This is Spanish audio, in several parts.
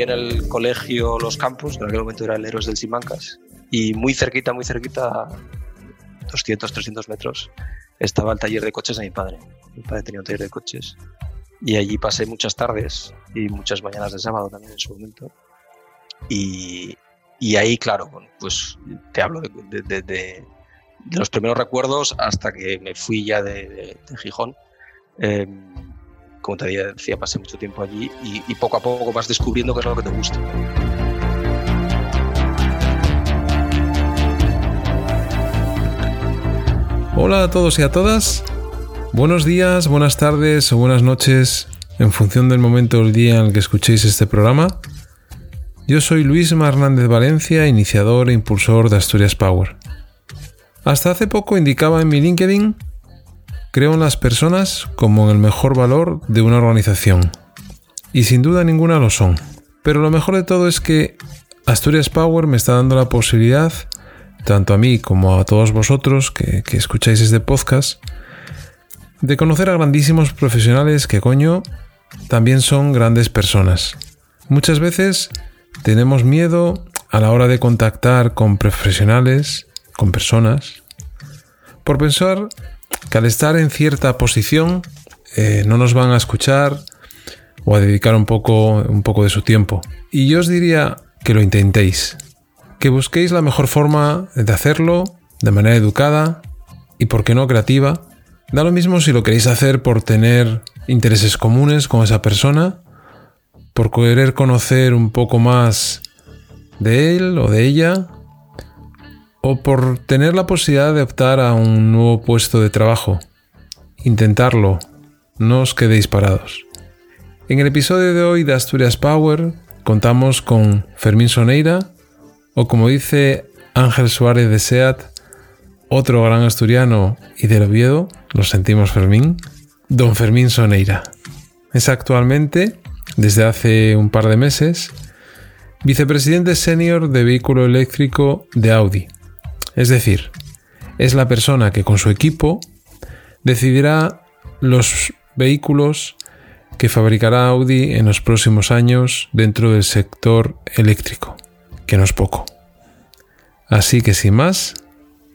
en el colegio Los Campos, en aquel momento era el Héroes del Simancas, y muy cerquita, muy cerquita, 200, 300 metros, estaba el taller de coches de mi padre. Mi padre tenía un taller de coches. Y allí pasé muchas tardes y muchas mañanas de sábado también en su momento. Y, y ahí, claro, pues te hablo de, de, los primeros recuerdos hasta que me fui ya de, Gijón. Em, como te decía, pasé mucho tiempo allí y, poco a poco vas descubriendo qué es lo que te gusta. Hola a todos y a todas. Buenos días, buenas tardes o buenas noches en función del momento del día en el que escuchéis este programa. Yo soy Luis Hernández Valencia, iniciador e impulsor de Asturias Power. Hasta hace poco indicaba en mi LinkedIn, creo en las personas como en el mejor valor de una organización. Y sin duda ninguna lo son. Pero lo mejor de todo es que Asturias Power me está dando la posibilidad tanto a mí como a todos vosotros que, escucháis este podcast, de conocer a grandísimos profesionales que coño también son grandes personas. Muchas veces tenemos miedo a la hora de contactar con profesionales, con personas, por pensar que al estar en cierta posición eh, no nos van a escuchar o a dedicar un poco, un poco de su tiempo. Y yo os diría que lo intentéis, que busquéis la mejor forma de hacerlo, de manera educada y, por qué no, creativa. Da lo mismo si lo queréis hacer por tener intereses comunes con esa persona, por querer conocer un poco más de él o de ella, o por tener la posibilidad de optar a un nuevo puesto de trabajo. Intentarlo, no os quedéis parados. En el episodio de hoy de Asturias Power contamos con Fermín Soneira, o como dice Ángel Suárez de SEAT, otro gran asturiano y del Oviedo, lo sentimos Fermín, don Fermín Soneira. Es actualmente, desde hace un par de meses, vicepresidente senior de vehículo eléctrico de Audi. Es decir, es la persona que con su equipo decidirá los vehículos que fabricará Audi en los próximos años dentro del sector eléctrico que no es poco. Así que sin más,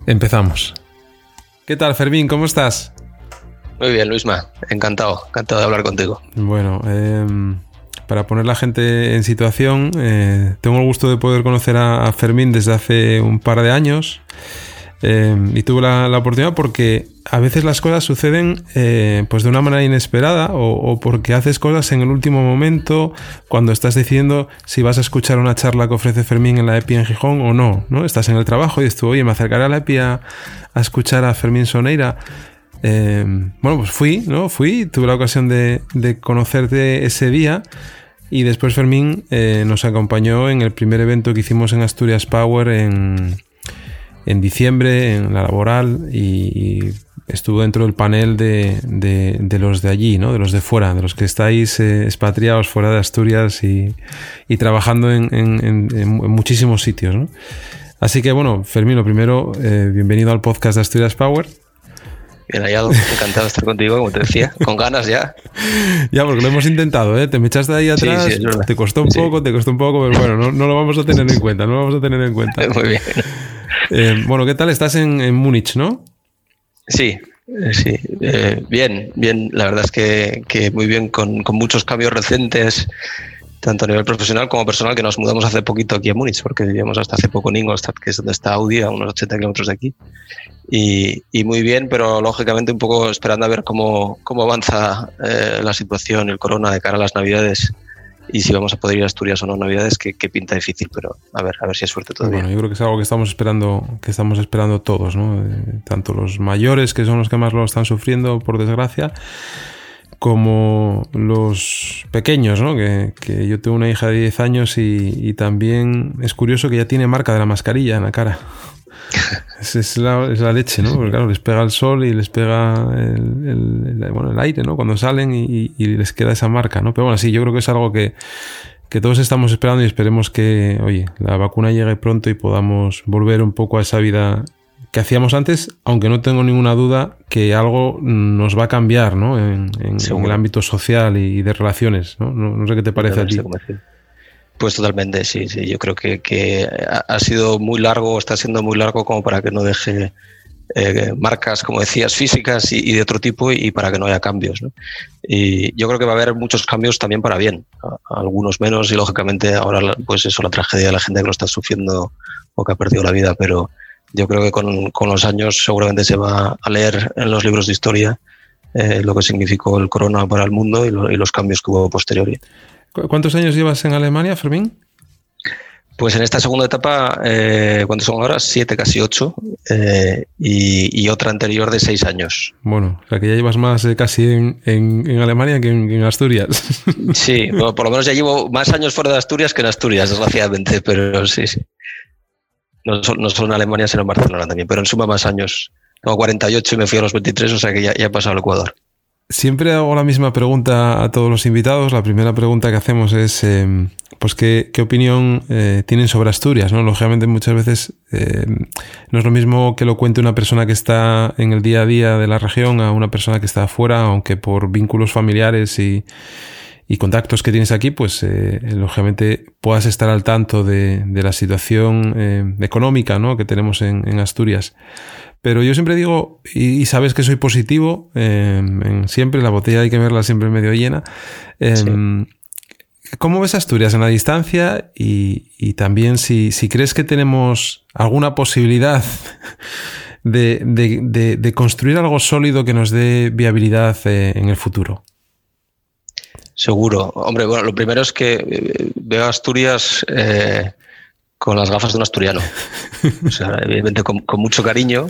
empezamos. ¿Qué tal, Fermín? ¿Cómo estás? Muy bien, Luisma. Encantado, encantado de hablar contigo. Bueno, em, para poner la gente en situación, eh, tengo el gusto de poder conocer a Fermín desde hace un par de años. Em, y tuve la, oportunidad porque a veces las cosas suceden eh, pues de una manera inesperada o, porque haces cosas en el último momento cuando estás decidiendo si vas a escuchar una charla que ofrece Fermín en la EPI en Gijón o no, ¿no? Estás en el trabajo y dices oye, me acercaré a la EPI a, escuchar a Fermín Soneira. Em, bueno, pues fui, ¿no? Fui, tuve la ocasión de, de conocerte ese día y después Fermín eh, nos acompañó en el primer evento que hicimos en Asturias Power en en diciembre en la laboral y, estuvo dentro del panel de, de, los de allí, ¿no? de los de fuera, de los que estáis eh, expatriados fuera de Asturias y, y trabajando en, en, muchísimos sitios. ¿no? Así que bueno, Fermín, lo primero, eh, bienvenido al podcast de Asturias Power. Bien hallado, encantado de estar contigo, como te decía, con ganas ya. Ya, porque lo hemos intentado, ¿eh? Te me echaste ahí atrás, te costó un poco, te costó un poco, pero bueno, no, no, lo vamos a tener en cuenta, no lo vamos a tener en cuenta. Muy bien. Eh, bueno, ¿qué tal? Estás en, Múnich, ¿no? Sí, eh, sí, eh, bien, bien. La verdad es que, muy bien, con, muchos cambios recientes, tanto a nivel profesional como personal, que nos mudamos hace poquito aquí a Múnich, porque vivíamos hasta hace poco en Ingolstadt, que es donde está Audi, a unos 80 kilómetros de aquí. Y, muy bien, pero lógicamente un poco esperando a ver cómo, cómo avanza la situación, el corona de cara a las Navidades y si vamos a poder ir a Asturias o no Navidades, que, pinta difícil, pero a ver, a ver si es suerte todavía. Bueno, yo creo que es algo que estamos esperando, que estamos esperando todos, ¿no? Eh, tanto los mayores, que son los que más lo están sufriendo, por desgracia, como los pequeños, ¿no? Que, que yo tengo una hija de 10 años y, y, también es curioso que ya tiene marca de la mascarilla en la cara. es, la, es, la, leche, ¿no? Porque claro, les pega el sol y les pega el, bueno, el aire, ¿no? Cuando salen y, les queda esa marca, ¿no? Pero bueno, sí, yo creo que es algo que, que todos estamos esperando y esperemos que, oye, la vacuna llegue pronto y podamos volver un poco a esa vida que hacíamos antes, aunque no tengo ninguna duda que algo nos va a cambiar, ¿no? En, en, el ámbito social y de relaciones, ¿no? No, sé qué te parece a ti. Pues totalmente, sí, sí. Yo creo que, ha sido muy largo, está siendo muy largo como para que no deje eh, marcas, como decías, físicas y, de otro tipo y, para que no haya cambios. Y yo creo que va a haber muchos cambios también para bien, algunos menos y lógicamente ahora pues eso, la tragedia de la gente que lo está sufriendo o que ha perdido la vida, pero yo creo que con, con los años seguramente se va a leer en los libros de historia eh, lo que significó el corona para el mundo y, y los cambios que hubo posteriori. ¿Cuántos años llevas en Alemania, Fermín? Pues en esta segunda etapa, eh, ¿cuántos son ahora? Siete, casi ocho, eh, y, otra anterior de seis años. Bueno, o sea que ya llevas más eh, casi en, Alemania que en, Asturias. Sí, por lo menos ya llevo más años fuera de Asturias que en Asturias, desgraciadamente, pero sí, sí. No, solo en Alemania, sino en Barcelona también, pero en suma más años. Tengo 48 y me fui a los 23, o sea que ya, ya he pasado al Ecuador. Siempre hago la misma pregunta a todos los invitados. La primera pregunta que hacemos es, em, pues, ¿qué, opinión eh, tienen sobre Asturias? ¿no? Lógicamente, muchas veces em, no es lo mismo que lo cuente una persona que está en el día a día de la región a una persona que está afuera, aunque por vínculos familiares y, contactos que tienes aquí, pues, eh, lógicamente, puedas estar al tanto de, la situación eh, económica ¿no? que tenemos en Asturias. Pero yo siempre digo, y, sabes que soy positivo, em, siempre la botella hay que verla siempre medio llena. Em, ¿Cómo ves Asturias en la distancia? Y, también si, crees que tenemos alguna posibilidad de, construir algo sólido que nos dé viabilidad eh, en el futuro. Seguro. Hombre, bueno, lo primero es que eh, veo Asturias eh, con las gafas de un asturiano. O sea, evidentemente con mucho cariño,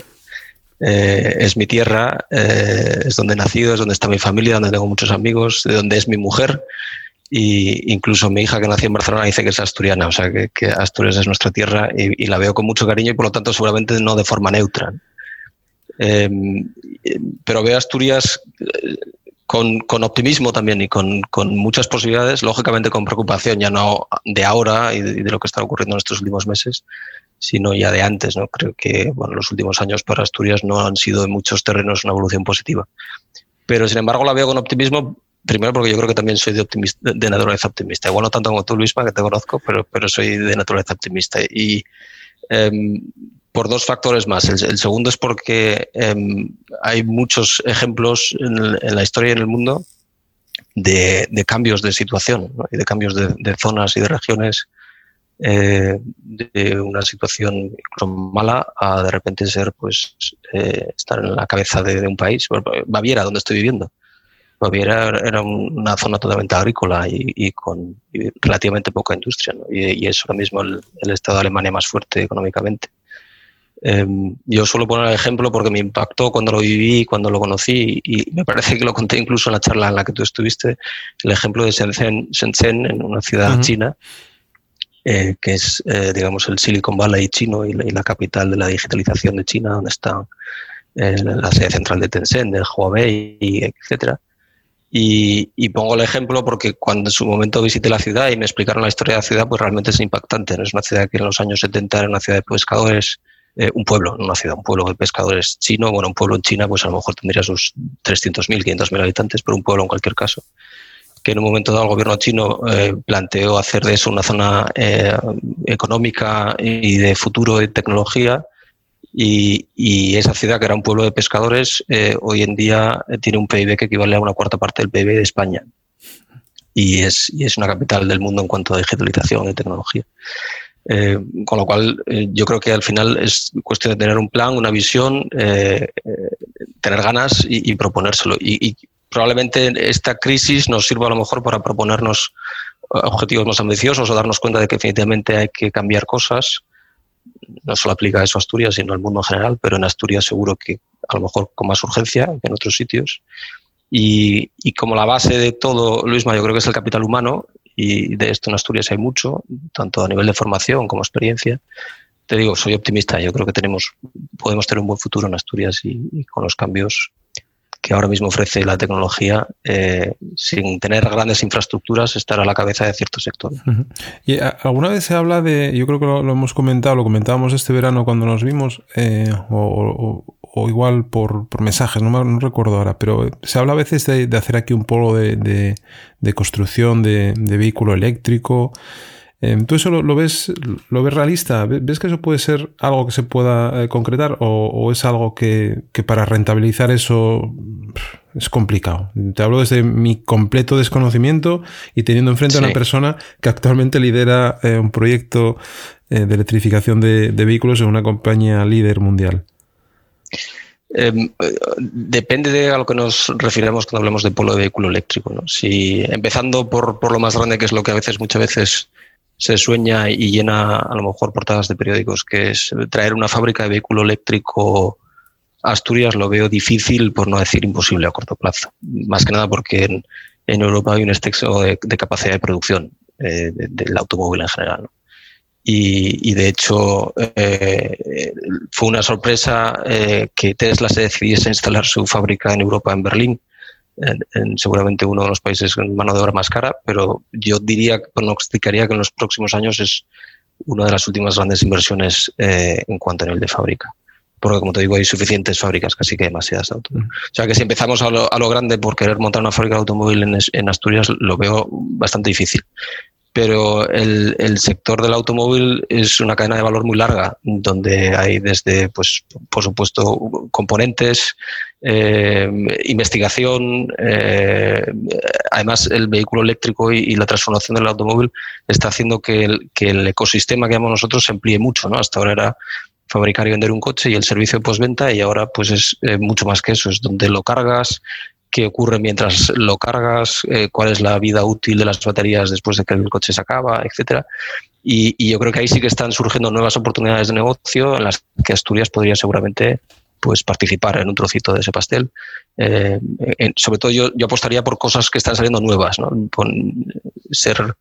eh, es mi tierra, eh, es donde he nacido, es donde está mi familia, donde tengo muchos amigos, de donde es mi mujer. Y incluso mi hija que nació en Barcelona dice que es asturiana, o sea que, Asturias es nuestra tierra y, la veo con mucho cariño y por lo tanto seguramente no de forma neutra. Em, pero veo Asturias eh, con, optimismo también y con, muchas posibilidades, lógicamente con preocupación ya no de ahora y de, lo que está ocurriendo en estos últimos meses, sino ya de antes. ¿no? Creo que bueno, los últimos años para Asturias no han sido en muchos terrenos una evolución positiva. Pero sin embargo la veo con optimismo, primero porque yo creo que también soy de, optimista, de naturaleza optimista. Igual no tanto como tú, Luisma, que te conozco, pero, pero soy de naturaleza optimista. Y em, por dos factores más. El, segundo es porque em, hay muchos ejemplos en, la historia y en el mundo de, cambios de situación y de cambios de, zonas y de regiones eh, de una situación mala a de repente ser, pues, eh, estar en la cabeza de, un país. Baviera, donde estoy viviendo. Baviera era una zona totalmente agrícola y, con relativamente poca industria. Y, es ahora mismo el, estado de Alemania más fuerte económicamente. Em, yo suelo poner el ejemplo porque me impactó cuando lo viví, cuando lo conocí, y me parece que lo conté incluso en la charla en la que tú estuviste, el ejemplo de Shenzhen, Shenzhen en una ciudad china, eh, que es, eh, digamos, el Silicon Valley chino y la, capital de la digitalización de China, donde está eh, la sede central de Tencent, de Huawei, etcétera. Y, y, pongo el ejemplo porque cuando en su momento visité la ciudad y me explicaron la historia de la ciudad, pues realmente es impactante. ¿no? Es una ciudad que en los años 70 era una ciudad de pescadores, un pueblo, una ciudad, un pueblo de pescadores chino. Bueno, un pueblo en China, pues a lo mejor tendría sus 300.000, 500.000 habitantes, pero un pueblo en cualquier caso que en un momento dado el gobierno chino eh, planteó hacer de eso una zona eh, económica y de futuro de tecnología. Y, esa ciudad, que era un pueblo de pescadores, eh, hoy en día tiene un PIB que equivale a una cuarta parte del PIB de España. Y es, y es una capital del mundo en cuanto a digitalización y tecnología. Con lo cual, yo creo que al final es cuestión de tener un plan, una visión, tener ganas y, proponérselo. Y, probablemente esta crisis nos sirva a lo mejor para proponernos eh, objetivos más ambiciosos o darnos cuenta de que definitivamente hay que cambiar cosas. No solo aplica eso a Asturias, sino al mundo en general, pero en Asturias seguro que a lo mejor con más urgencia que en otros sitios. Y, como la base de todo, Luisma, yo creo que es el capital humano, y de esto en Asturias hay mucho, tanto a nivel de formación como experiencia. Te digo, soy optimista, yo creo que tenemos, podemos tener un buen futuro en Asturias y con los cambios que ahora mismo ofrece la tecnología eh, sin tener grandes infraestructuras, estar a la cabeza de ciertos sectores. Y alguna vez se habla de, yo creo que lo, hemos comentado, lo comentábamos este verano cuando nos vimos, eh, igual por, mensajes, no, no, recuerdo ahora, pero se habla a veces de, hacer aquí un polo de, construcción de, vehículo eléctrico. Em, ¿Tú eso lo, ves, lo ves realista? ¿Ves que eso puede ser algo que se pueda eh, concretar o, es algo que, para rentabilizar eso es complicado? Te hablo desde mi completo desconocimiento y teniendo enfrente a una persona que actualmente lidera eh, un proyecto eh, de electrificación de, vehículos en una compañía líder mundial. Em, depende de a lo que nos refiramos cuando hablamos de polo de vehículo eléctrico. Si empezando por, por, lo más grande, que es lo que a veces, muchas veces se sueña y llena a lo mejor portadas de periódicos, que es traer una fábrica de vehículo eléctrico a Asturias, lo veo difícil, por no decir imposible a corto plazo. Más que nada porque en, Europa hay un exceso de, capacidad de producción eh, del automóvil en general. Y, de hecho eh, fue una sorpresa eh, que Tesla se decidiese a instalar su fábrica en Europa, en Berlín, en, seguramente uno de los países con mano de obra más cara, pero yo diría, pronosticaría que en los próximos años es una de las últimas grandes inversiones eh, en cuanto a nivel de fábrica. Porque, como te digo, hay suficientes fábricas, casi que demasiadas de automóvil. O sea que si empezamos a lo, a lo, grande por querer montar una fábrica de automóvil en, en Asturias, lo veo bastante difícil pero el, el, sector del automóvil es una cadena de valor muy larga, donde hay desde, pues, por supuesto, componentes, eh, investigación. Eh, además, el vehículo eléctrico y, la transformación del automóvil está haciendo que el, que el ecosistema que llamamos nosotros se amplíe mucho. ¿no? Hasta ahora era fabricar y vender un coche y el servicio de postventa y ahora pues es eh, mucho más que eso, es donde lo cargas, qué ocurre mientras lo cargas, eh, cuál es la vida útil de las baterías después de que el coche se acaba, etcétera. Y, yo creo que ahí sí que están surgiendo nuevas oportunidades de negocio en las que Asturias podría seguramente pues participar en un trocito de ese pastel. Eh, sobre todo yo, apostaría por cosas que están saliendo nuevas, ¿no? ser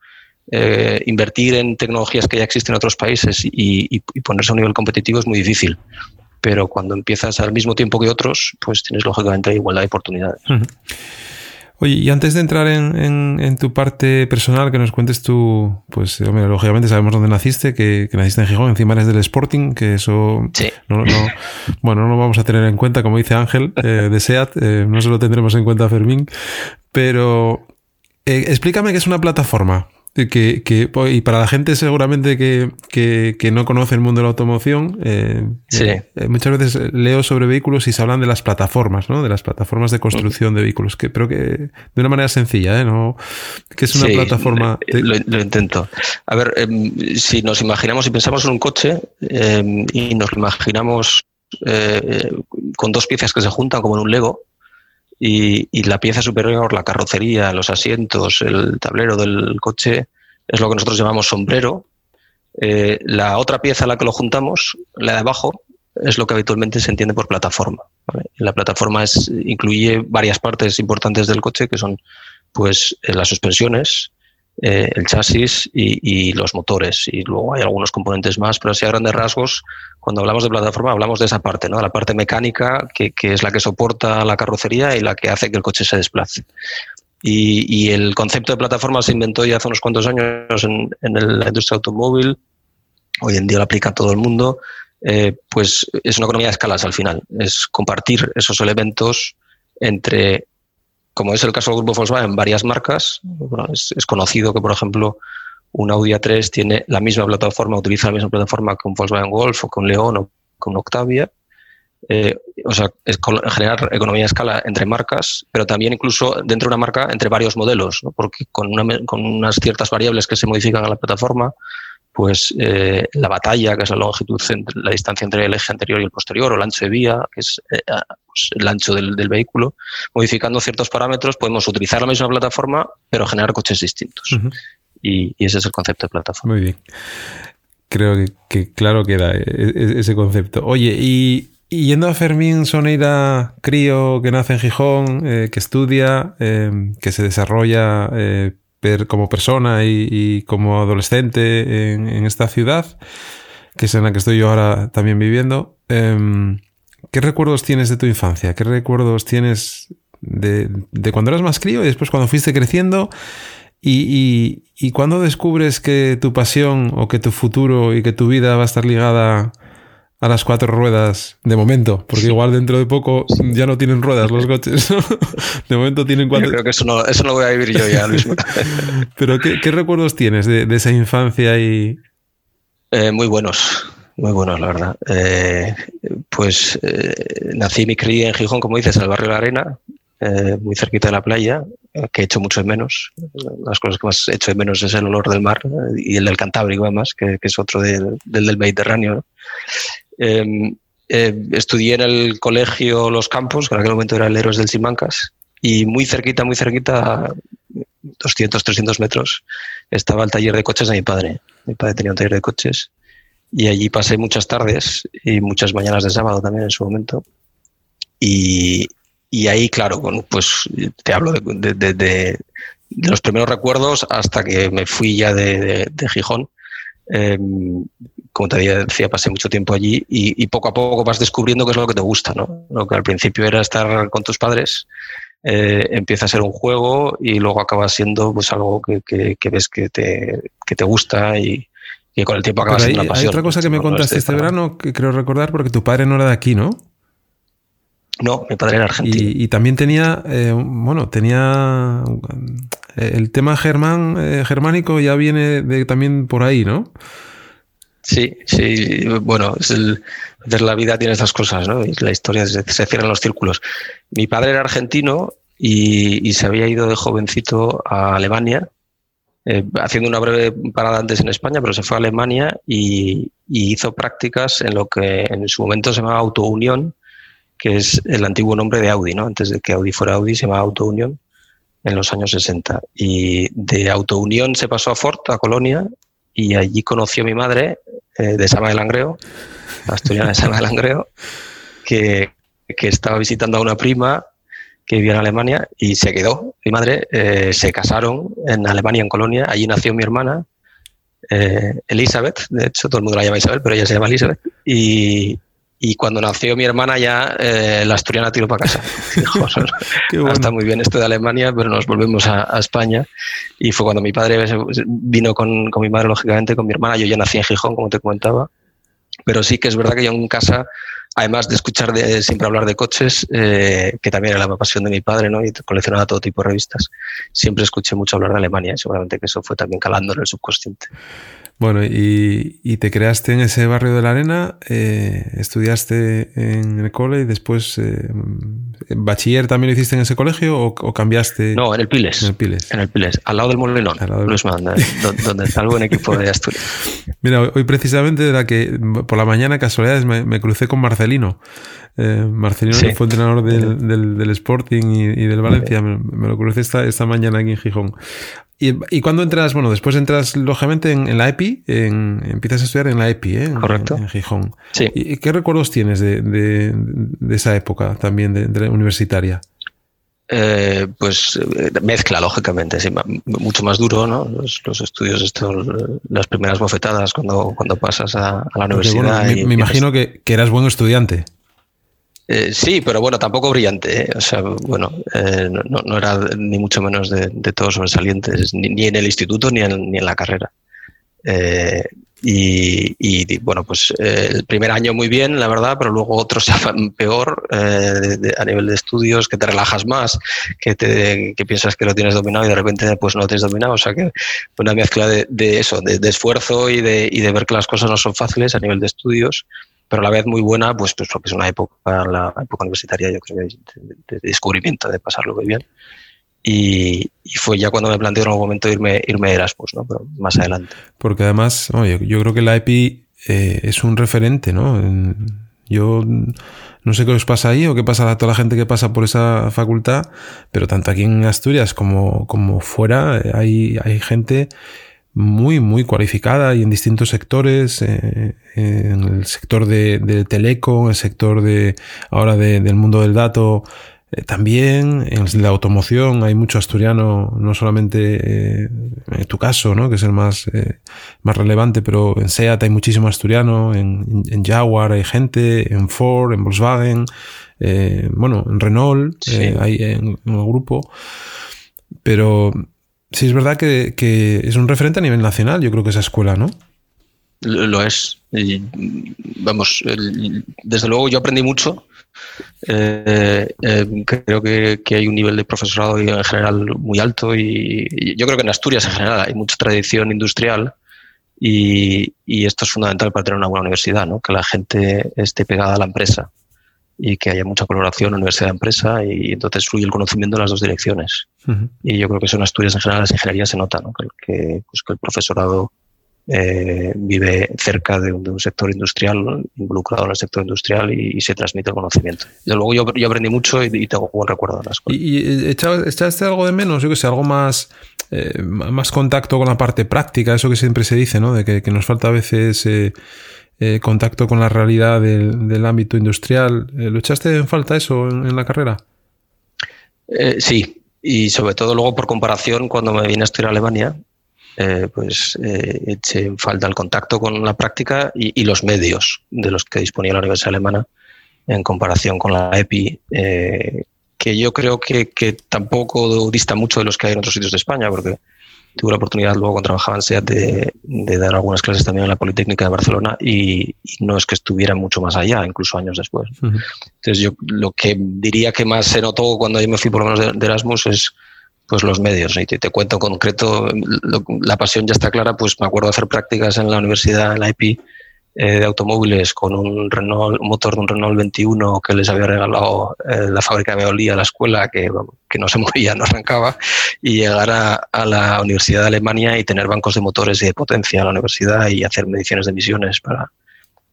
eh, invertir en tecnologías que ya existen en otros países y, y, ponerse a un nivel competitivo es muy difícil pero cuando empiezas al mismo tiempo que otros, pues tienes lógicamente igualdad de oportunidades. Oye, y antes de entrar en, tu parte personal, que nos cuentes tú, pues lógicamente sabemos dónde naciste, que, naciste en Gijón, encima eres del Sporting, que eso no, bueno, no lo vamos a tener en cuenta, como dice Ángel, eh, de SEAT, eh, no se lo tendremos en cuenta Fermín, pero eh, explícame qué es una plataforma. Que, que, y para la gente seguramente que, que, no conoce el mundo de la automoción, eh, eh, muchas veces leo sobre vehículos y se hablan de las plataformas, ¿no? De las plataformas de construcción de vehículos, que, pero que de una manera sencilla, ¿eh? ¿No? Que es una plataforma... Eh, lo, intento. A ver, em, si nos imaginamos y pensamos en un coche em, y nos lo imaginamos con dos piezas que se juntan como en un Lego, y, la pieza superior, la carrocería, los asientos, el tablero del coche, es lo que nosotros llamamos sombrero. Eh, la otra pieza a la que lo juntamos, la de abajo, es lo que habitualmente se entiende por plataforma. La plataforma es, incluye varias partes importantes del coche, que son pues eh, las suspensiones, eh, el chasis y, los motores. Y luego hay algunos componentes más, pero así a grandes rasgos, cuando hablamos de plataforma, hablamos de esa parte, ¿no? la parte mecánica, que, es la que soporta la carrocería y la que hace que el coche se desplace. Y, el concepto de plataforma se inventó ya hace unos cuantos años en, la industria automóvil. Hoy en día lo aplica todo el mundo. Eh, pues es una economía de escalas al final. Es compartir esos elementos entre como es el caso del grupo Volkswagen, varias marcas. es, conocido que, por ejemplo, un Audi A3 tiene la misma plataforma, utiliza la misma plataforma que un Volkswagen Golf o que un León o que un Octavia. Eh, o sea, es generar economía de escala entre marcas, pero también incluso dentro de una marca entre varios modelos, porque con unas ciertas variables que se modifican a la plataforma, pues eh, la batalla, que es la longitud, la distancia entre el eje anterior y el posterior, o el ancho de vía, que es eh, pues, el ancho del, vehículo, modificando ciertos parámetros, podemos utilizar la misma plataforma, pero generar coches distintos. y, ese es el concepto de plataforma. Muy bien. Creo que, claro queda e, e, ese concepto. Oye, y, yendo a Fermín Soneira, crío que nace en Gijón, eh, que estudia, que se desarrolla como persona y, como adolescente en, esta ciudad, que es en la que estoy yo ahora también viviendo. Em, ¿Qué recuerdos tienes de tu infancia? ¿Qué recuerdos tienes de, cuando eras más crío y después cuando fuiste creciendo? Y, y, cuando descubres que tu pasión o que tu futuro y que tu vida va a estar ligada a las cuatro ruedas de momento, porque igual dentro de poco ya no tienen ruedas los coches. De momento tienen cuatro. Yo creo que eso no, eso no voy a vivir yo ya, Luis. Pero ¿qué, recuerdos tienes de, esa infancia y...? Eh, muy buenos, muy buenos, la verdad. Eh, pues eh, nací y me crié en Gijón, como dices, en el barrio de la Arena, muy cerquita de la playa, que he hecho mucho de menos. Las cosas que más he hecho de menos es el olor del mar y el del Cantábrico, además, que, es otro del del Mediterráneo. Eh, estudié en el colegio Los Campos, que en aquel momento era el Héroes del Simancas, y muy cerquita, muy cerquita, 200, 300 metros, estaba el taller de coches de mi padre. Mi padre tenía un taller de coches y allí pasé muchas tardes y muchas mañanas de sábado también en su momento. Y, ahí, claro, pues te hablo de, los primeros recuerdos hasta que me fui ya de, Gijón. Em, como te decía, pasé mucho tiempo allí y, poco a poco vas descubriendo qué es lo que te gusta, ¿no? Lo que al principio era estar con tus padres, eh, empieza a ser un juego y luego acaba siendo pues algo que, ves que te, te gusta y, que con el tiempo acaba siendo una pasión. Hay otra cosa que me contaste este, verano que creo recordar porque tu padre no era de aquí, ¿no? No, mi padre era argentino. Y, también tenía, eh, bueno, tenía eh, el tema germán, germánico ya viene de, también por ahí, ¿no? Sí, sí, bueno, es el, la vida tiene estas cosas, ¿no? la historia se, cierran los círculos. Mi padre era argentino y, se había ido de jovencito a Alemania, eh, haciendo una breve parada antes en España, pero se fue a Alemania y, hizo prácticas en lo que en su momento se llamaba Autounión, que es el antiguo nombre de Audi, ¿no? Antes de que Audi fuera Audi se llamaba Autounión en los años 60. Y de Autounión se pasó a Ford, a Colonia, y allí conoció a mi madre eh, de Sama de Langreo, asturiana de Sama de Langreo, que, que, estaba visitando a una prima que vivía en Alemania y se quedó. Mi madre eh, se casaron en Alemania, en Colonia. Allí nació mi hermana, eh, Elizabeth, de hecho todo el mundo la llama Isabel, pero ella se llama Elizabeth. Y cuando nació mi hermana ya eh, la asturiana tiró para casa. Dijo, está muy bien esto de Alemania, pero nos volvemos a, España. Y fue cuando mi padre vino con, con, mi madre, lógicamente, con mi hermana. Yo ya nací en Gijón, como te comentaba. Pero sí que es verdad que yo en casa, además de escuchar de, siempre hablar de coches, eh, que también era la pasión de mi padre, ¿no? y coleccionaba todo tipo de revistas, siempre escuché mucho hablar de Alemania y seguramente que eso fue también calando en el subconsciente. Bueno, y, te creaste en ese barrio de la Arena, eh, estudiaste en el cole y después, eh, ¿bachiller también lo hiciste en ese colegio o, cambiaste? No, en el Piles. En el Piles. En el Piles, al lado del Molinón, al lado del... donde está el buen equipo de Asturias. Mira, hoy precisamente era que por la mañana, casualidades, me, crucé con Marcelino. Eh, Marcelino fue entrenador del, del, Sporting y, del Valencia, me, lo crucé esta, esta mañana aquí en Gijón. ¿Y, y cuando entras? Bueno, después entras lógicamente en, la EPI, en, empiezas a estudiar en la EPI, ¿eh? Correcto. En, Gijón. Sí. ¿Y qué recuerdos tienes de, de, esa época también, de, la universitaria? Eh, pues eh, mezcla, lógicamente, sí, mucho más duro, ¿no? Los, los, estudios, estos, las primeras bofetadas cuando, cuando pasas a, la universidad. me, imagino que, que eras buen estudiante. Eh, sí, pero bueno, tampoco brillante. ¿eh? O sea, bueno, eh, no, era ni mucho menos de, todos sobresalientes, ni, en el instituto ni en, ni la carrera. Y, bueno, pues el primer año muy bien, la verdad, pero luego otros peor a nivel de estudios, que te relajas más, que, te, que piensas que lo tienes dominado y de repente pues no lo tienes dominado. O sea que una mezcla de, eso, de, de, esfuerzo y de, y de ver que las cosas no son fáciles a nivel de estudios pero a la vez muy buena, pues, pues porque es una época, la época universitaria, yo creo que de, descubrimiento, de pasarlo muy bien. Y, fue ya cuando me planteé en algún momento irme, irme a Erasmus, ¿no? Pero más adelante. Porque además, yo, creo que la EPI eh, es un referente, ¿no? Yo no sé qué os pasa ahí o qué pasa a toda la gente que pasa por esa facultad, pero tanto aquí en Asturias como, como fuera eh, hay, hay gente muy, muy cualificada y en distintos sectores, eh, en el sector de, de, teleco, en el sector de ahora del mundo del dato, eh, también en la automoción. Hay mucho asturiano, no solamente eh, en tu caso, ¿no? que es el más, más relevante, pero en SEAT hay muchísimo asturiano, en, en Jaguar hay gente, en Ford, en Volkswagen, bueno, en Renault hay en, en el grupo, pero Sí, es verdad que, es un referente a nivel nacional, yo creo que esa escuela, ¿no? Lo es. vamos, desde luego yo aprendí mucho. Eh, eh, creo que, hay un nivel de profesorado en general muy alto y, yo creo que en Asturias en general hay mucha tradición industrial y, esto es fundamental para tener una buena universidad, ¿no? que la gente esté pegada a la empresa y que haya mucha colaboración universidad-empresa y entonces fluye el conocimiento en las dos direcciones. Y yo creo que eso en Asturias en general, las ingenierías se nota, ¿no? que, pues, que el profesorado eh, vive cerca de un, sector industrial, involucrado en el sector industrial y, se transmite el conocimiento. Desde luego yo, yo aprendí mucho y, tengo buen recuerdo de las cosas. ¿Y, echaste algo de menos? Yo que sé, algo más, eh, más contacto con la parte práctica, eso que siempre se dice, ¿no? De que, nos falta a veces eh, contacto con la realidad del, ámbito industrial. ¿Lo echaste en falta eso en, la carrera? sí, y sobre todo luego por comparación cuando me vine a estudiar a Alemania, eh, pues eh, eché en falta el contacto con la práctica y, los medios de los que disponía la Universidad Alemana en comparación con la EPI, eh, que yo creo que, tampoco dista mucho de los que hay en otros sitios de España, porque tuve la oportunidad luego cuando trabajaba en SEAT de, dar algunas clases también en la Politécnica de Barcelona y, no es que estuviera mucho más allá, incluso años después. Entonces yo lo que diría que más se notó cuando yo me fui por lo menos de Erasmus es pues los medios. Y te, te cuento en concreto, la pasión ya está clara, pues me acuerdo de hacer prácticas en la universidad, en la IP, eh, de automóviles con un, Renault, motor de un Renault 21 que les había regalado eh, la fábrica de Veolia a la escuela, que, que no se movía, no arrancaba, y llegar a, la Universidad de Alemania y tener bancos de motores y de potencia en la universidad y hacer mediciones de emisiones para,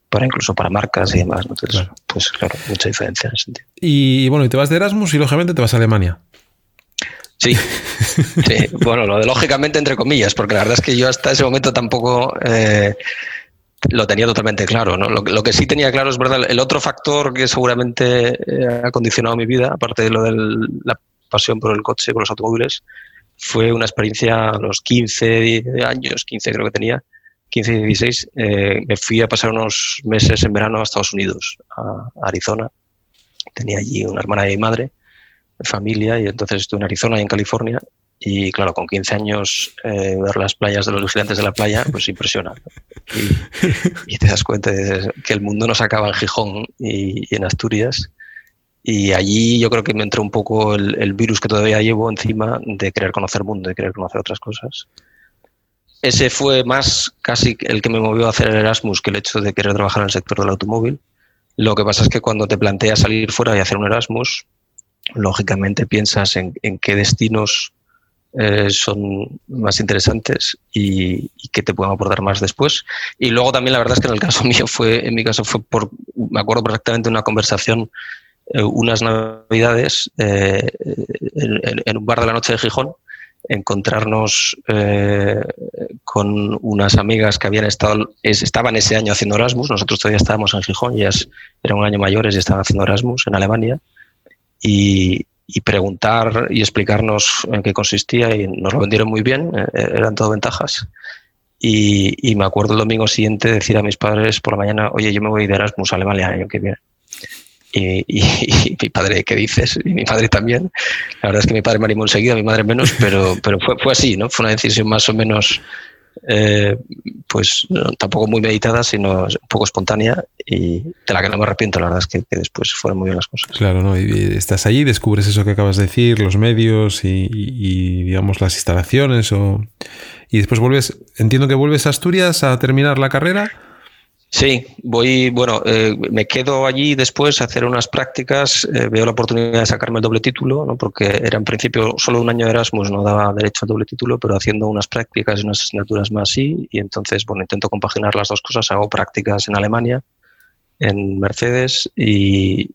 para incluso para marcas y demás. Entonces, pues claro, mucha diferencia en ese sentido. Y bueno, y te vas de Erasmus y lógicamente te vas a Alemania. Sí, sí. bueno, lo de lógicamente entre comillas, porque la verdad es que yo hasta ese momento tampoco eh, lo tenía totalmente claro. ¿no? Lo, que sí tenía claro es verdad, el otro factor que seguramente eh, ha condicionado mi vida, aparte de lo de la pasión por el coche, por los automóviles, fue una experiencia a los 15 años, 15 creo que tenía, 15 y 16, eh, me fui a pasar unos meses en verano a Estados Unidos, a Arizona. Tenía allí una hermana de mi madre familia y entonces estuve en Arizona y en California y claro, con 15 años eh, ver las playas de los vigilantes de la playa, pues impresiona. Y, te das cuenta de que el mundo no se acaba en Gijón y, en Asturias. Y allí yo creo que me entró un poco el, virus que todavía llevo encima de querer conocer el mundo, de querer conocer otras cosas. Ese fue más casi el que me movió a hacer el Erasmus que el hecho de querer trabajar en el sector del automóvil. Lo que pasa es que cuando te planteas salir fuera y hacer un Erasmus, lógicamente piensas en, qué destinos eh, son más interesantes y, qué te pueden aportar más después. Y luego también la verdad es que en el caso mío fue, en mi caso fue por, me acuerdo perfectamente una conversación eh, unas navidades eh, en, un bar de la noche de Gijón, encontrarnos con unas amigas que habían estado, estaban ese año haciendo Erasmus, nosotros todavía estábamos en Gijón, ellas eran un año mayores y estaban haciendo Erasmus en Alemania y, preguntar y explicarnos en qué consistía y nos lo vendieron muy bien, eh, eran todo ventajas. Y, me acuerdo el domingo siguiente decir a mis padres por la mañana, oye, yo me voy de Erasmus a Alemania el año que viene. Y, mi padre, ¿qué dices? Y mi padre también. La verdad es que mi padre me animó enseguida, mi madre menos, pero, pero fue, fue así, ¿no? Fue una decisión más o menos eh, pues tampoco muy meditada, sino un poco espontánea y de la que no me arrepiento, la verdad es que, después fueron muy bien las cosas. Claro, ¿no? Y estás allí, descubres eso que acabas de decir, los medios y, y digamos las instalaciones o... y después vuelves, entiendo que vuelves a Asturias a terminar la carrera. Sí, voy, bueno, eh, me quedo allí después a hacer unas prácticas, eh, veo la oportunidad de sacarme el doble título, ¿no? porque era en principio solo un año de Erasmus, no daba derecho al doble título, pero haciendo unas prácticas y unas asignaturas más sí, y entonces, bueno, intento compaginar las dos cosas, hago prácticas en Alemania, en Mercedes, y,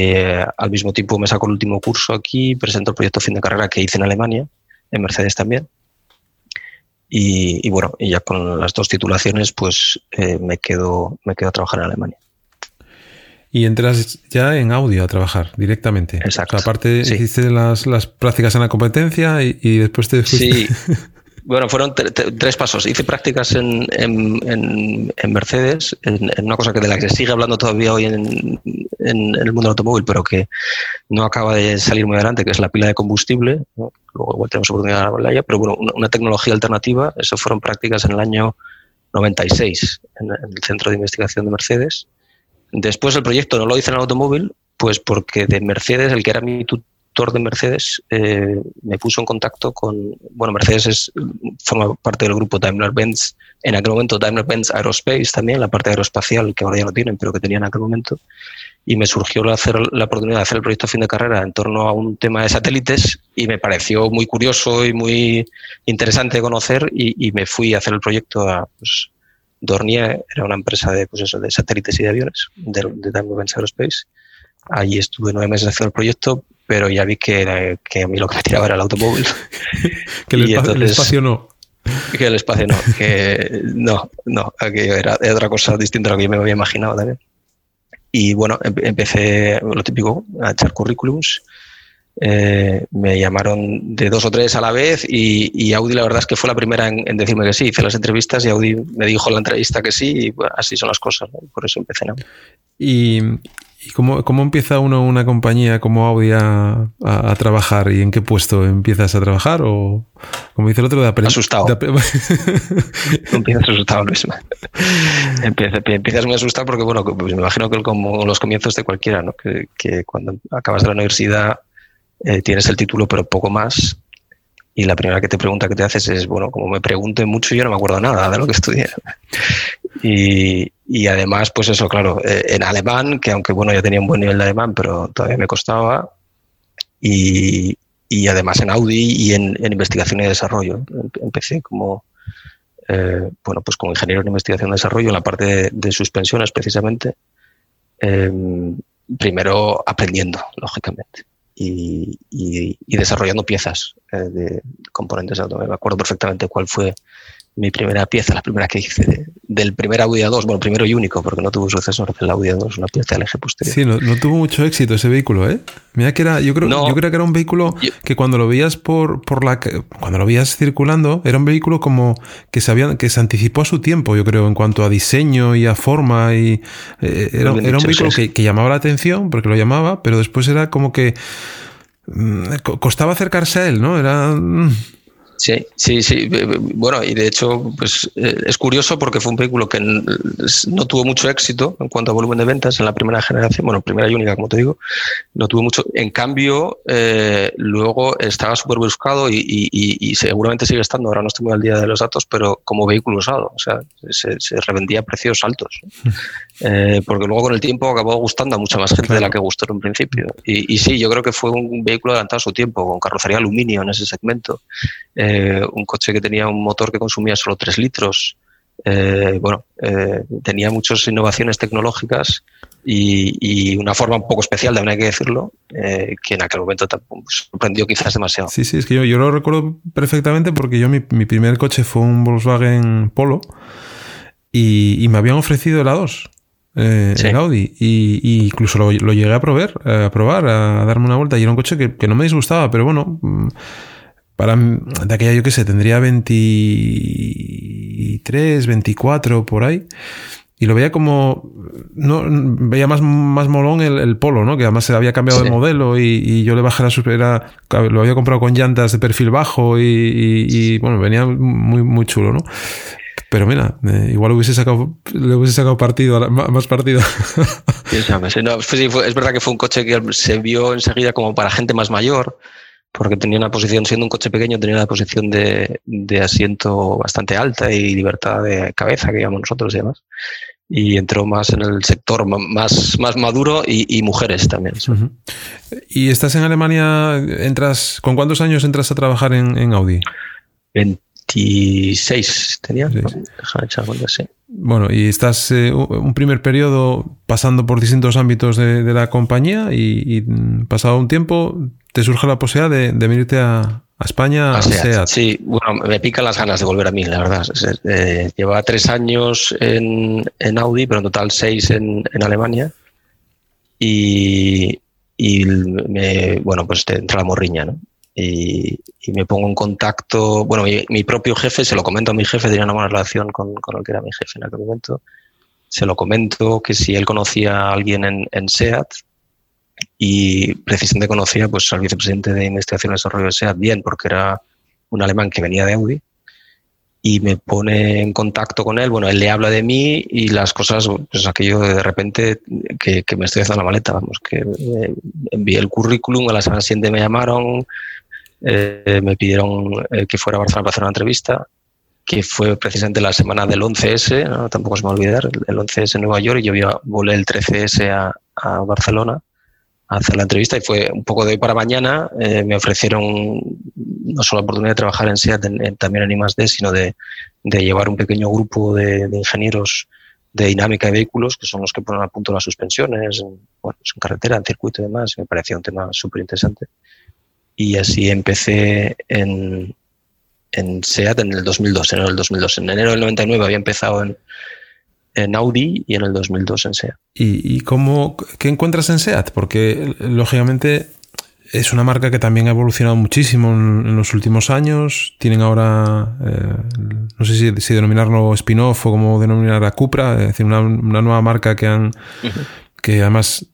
eh, al mismo tiempo me saco el último curso aquí, presento el proyecto fin de carrera que hice en Alemania, en Mercedes también, y, bueno, y ya con las dos titulaciones, pues eh, me, quedo, me quedo a trabajar en Alemania. Y entras ya en audio a trabajar directamente. Exacto. aparte, hiciste las, las, prácticas en la competencia y, y después te fuiste. Sí. Bueno, fueron tres pasos. Hice prácticas en, en, en, Mercedes, en, una cosa que de la que se sigue hablando todavía hoy en, el mundo del automóvil, pero que no acaba de salir muy adelante, que es la pila de combustible. Luego igual tenemos oportunidad de hablar pero bueno, una, tecnología alternativa. Eso fueron prácticas en el año 96 en, el centro de investigación de Mercedes. Después el proyecto no lo hice en el automóvil, pues porque de Mercedes, el que era mi tutor de Mercedes, eh, me puso en contacto con, bueno, Mercedes es, forma parte del grupo Daimler-Benz, en aquel momento Daimler-Benz Aerospace también, la parte aeroespacial, que ahora ya no tienen, pero que tenían en aquel momento, y me surgió la, hacer, la oportunidad de hacer el proyecto fin de carrera en torno a un tema de satélites y me pareció muy curioso y muy interesante de conocer y, me fui a hacer el proyecto a pues, Dornier, era una empresa de, pues eso, de satélites y de aviones, de, de Benz Aerospace. Allí estuve nueve meses haciendo el proyecto, pero ya vi que, que a mí lo que me tiraba era el automóvil. que el, espacio no. Que el espacio no, que no, no, aquello era, era otra cosa distinta a lo que yo me había imaginado también. Y bueno, empecé lo típico, a echar currículums. Eh, me llamaron de dos o tres a la vez y, Audi la verdad es que fue la primera en, decirme que sí. Hice las entrevistas y Audi me dijo en la entrevista que sí y así son las cosas. Por eso empecé. ¿no? Y, ¿Y cómo, cómo, empieza uno una compañía como Audi a, a, trabajar? ¿Y en qué puesto empiezas a trabajar? ¿O como dice el otro, de aprender? Asustado. empiezas asustado, Luis. empiezas muy asustado porque, bueno, pues me imagino que como los comienzos de cualquiera, ¿no? Que, que cuando acabas de la universidad eh, tienes el título, pero poco más. Y la primera que te pregunta que te haces es, bueno, como me pregunto mucho, yo no me acuerdo nada de lo que estudié. Y, y además, pues eso, claro, eh, en alemán, que aunque bueno, ya tenía un buen nivel de alemán, pero todavía me costaba. Y, y además en Audi y en, investigación y desarrollo. Empecé como, eh, bueno, pues como ingeniero en investigación y desarrollo en la parte de, suspensiones precisamente. Em, primero aprendiendo, lógicamente, y, y, desarrollando piezas eh, de componentes de automóvil. Me acuerdo perfectamente cuál fue mi primera pieza, la primera que hice del primer Audi A2, bueno, primero y único, porque no tuvo sucesor el Audi A2, una pieza del eje posterior. Sí, no, tuvo mucho éxito ese vehículo, ¿eh? Mira que era, yo creo, yo creo que era un vehículo que cuando lo veías por, por la, cuando lo veías circulando, era un vehículo como que se, que se anticipó a su tiempo, yo creo, en cuanto a diseño y a forma y eh, era, un vehículo que, que llamaba la atención, porque lo llamaba, pero después era como que mm, costaba acercarse a él, ¿no? Era... Sí, sí, sí. Bueno, y de hecho, pues eh, es curioso porque fue un vehículo que no tuvo mucho éxito en cuanto a volumen de ventas en la primera generación, bueno, primera y única, como te digo, no tuvo mucho. En cambio, eh, luego estaba súper buscado y, seguramente sigue estando, ahora no estoy muy al día de los datos, pero como vehículo usado, o sea, se, revendía a precios altos. Eh, porque luego con el tiempo acabó gustando a mucha más gente de la que gustó en un principio. Y, sí, yo creo que fue un vehículo adelantado a su tiempo, con carrocería aluminio en ese segmento. Eh, un coche que tenía un motor que consumía solo 3 litros. Eh, bueno, eh, tenía muchas innovaciones tecnológicas y, una forma un poco especial, también hay que decirlo, que en aquel momento sorprendió quizás demasiado. Sí, sí, es que yo, yo lo recuerdo perfectamente porque yo mi, primer coche fue un Volkswagen Polo y, me habían ofrecido la 2. en Audi y, incluso lo, llegué a probar, a probar, a darme una vuelta y era un coche que, que no me disgustaba, pero bueno, mm, para de aquella yo que sé, tendría 23, 24 por ahí. Y lo veía como. No, veía más, más molón el, polo, ¿no? Que además se había cambiado de modelo y, yo le bajé la supera. Lo había comprado con llantas de perfil bajo y, bueno, venía muy, muy chulo, ¿no? Pero mira, eh, igual hubiese sacado, le hubiese sacado partido, más partido. es verdad que fue un coche que se vio enseguida como para gente más mayor porque tenía una posición, siendo un coche pequeño, tenía una posición de, asiento bastante alta y libertad de cabeza, que llamamos nosotros y demás. Y entró más en el sector más, más maduro y, mujeres también. ¿Y estás en Alemania? entras ¿Con cuántos años entras a trabajar en, Audi? 26 tenía. Bueno, y estás eh, un primer periodo pasando por distintos ámbitos de, la compañía y, mm, pasado un tiempo te surge la posibilidad de, venirte a, España a SEAT. Sí, bueno, me pican las ganas de volver a mí, la verdad. Eh, lleva tres años en, Audi, pero en total seis en, Alemania. Y, me, bueno, pues te entra la morriña, ¿no? Y, me pongo en contacto, bueno, mi, propio jefe, se lo comento a mi jefe, tenía una buena relación con, el que era mi jefe en aquel momento, se lo comento que si él conocía a alguien en, en SEAT, y precisamente conocía pues, al vicepresidente de investigación y desarrollo de SEAT bien, porque era un alemán que venía de Audi. y me pone en contacto con él. Bueno, él le habla de mí y las cosas, pues aquello de repente que, me estoy haciendo la maleta, vamos, que envié el currículum, a la semana siguiente me llamaron, eh, me pidieron eh, que fuera a Barcelona para hacer una entrevista, que fue precisamente la semana del 11S, tampoco se me va a olvidar, el 11S en Nueva York y yo volé el 13S a, Barcelona a hacer la entrevista y fue un poco de hoy para mañana. Eh, me ofrecieron no solo la oportunidad de trabajar en SEAT también en I+.D., sino de, llevar un pequeño grupo de, ingenieros de dinámica de vehículos, que son los que ponen a punto las suspensiones, en, bueno, en carretera, en circuito y demás. Me parecía un tema súper interesante. Y así empecé en, en SEAT en el 2002, en enero del 2002. En enero del 99 había empezado en, en Audi y en el 2002 en SEAT. ¿Y, cómo, qué encuentras en SEAT? Porque lógicamente es una marca que también ha evolucionado muchísimo en, los últimos años. Tienen ahora, eh, no sé si, si denominarlo spin-off o cómo denominar a Cupra, es decir, una, nueva marca que han, que además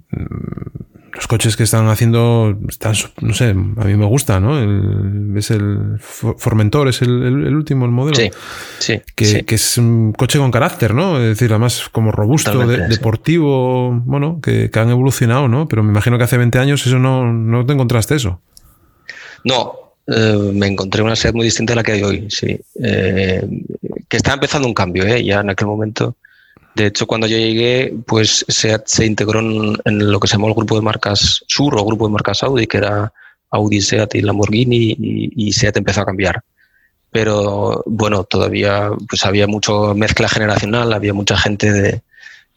los coches que están haciendo están, no sé, a mí me gusta, ¿no? El, es el Formentor, es el, último, el modelo. Sí, sí que, que, es un coche con carácter, ¿no? Es decir, además como robusto, deportivo, bueno, que, han evolucionado, ¿no? Pero me imagino que hace 20 años eso no, no te encontraste eso. No, eh, me encontré una sed muy distinta a la que hay hoy, sí. Eh, que está empezando un cambio, ¿eh? Ya en aquel momento de hecho, cuando yo llegué, pues SEAT se integró en, lo que se llamó el grupo de marcas Sur o grupo de marcas Audi, que era Audi, SEAT y Lamborghini, y, SEAT empezó a cambiar. Pero bueno, todavía pues había mucho mezcla generacional, había mucha gente de,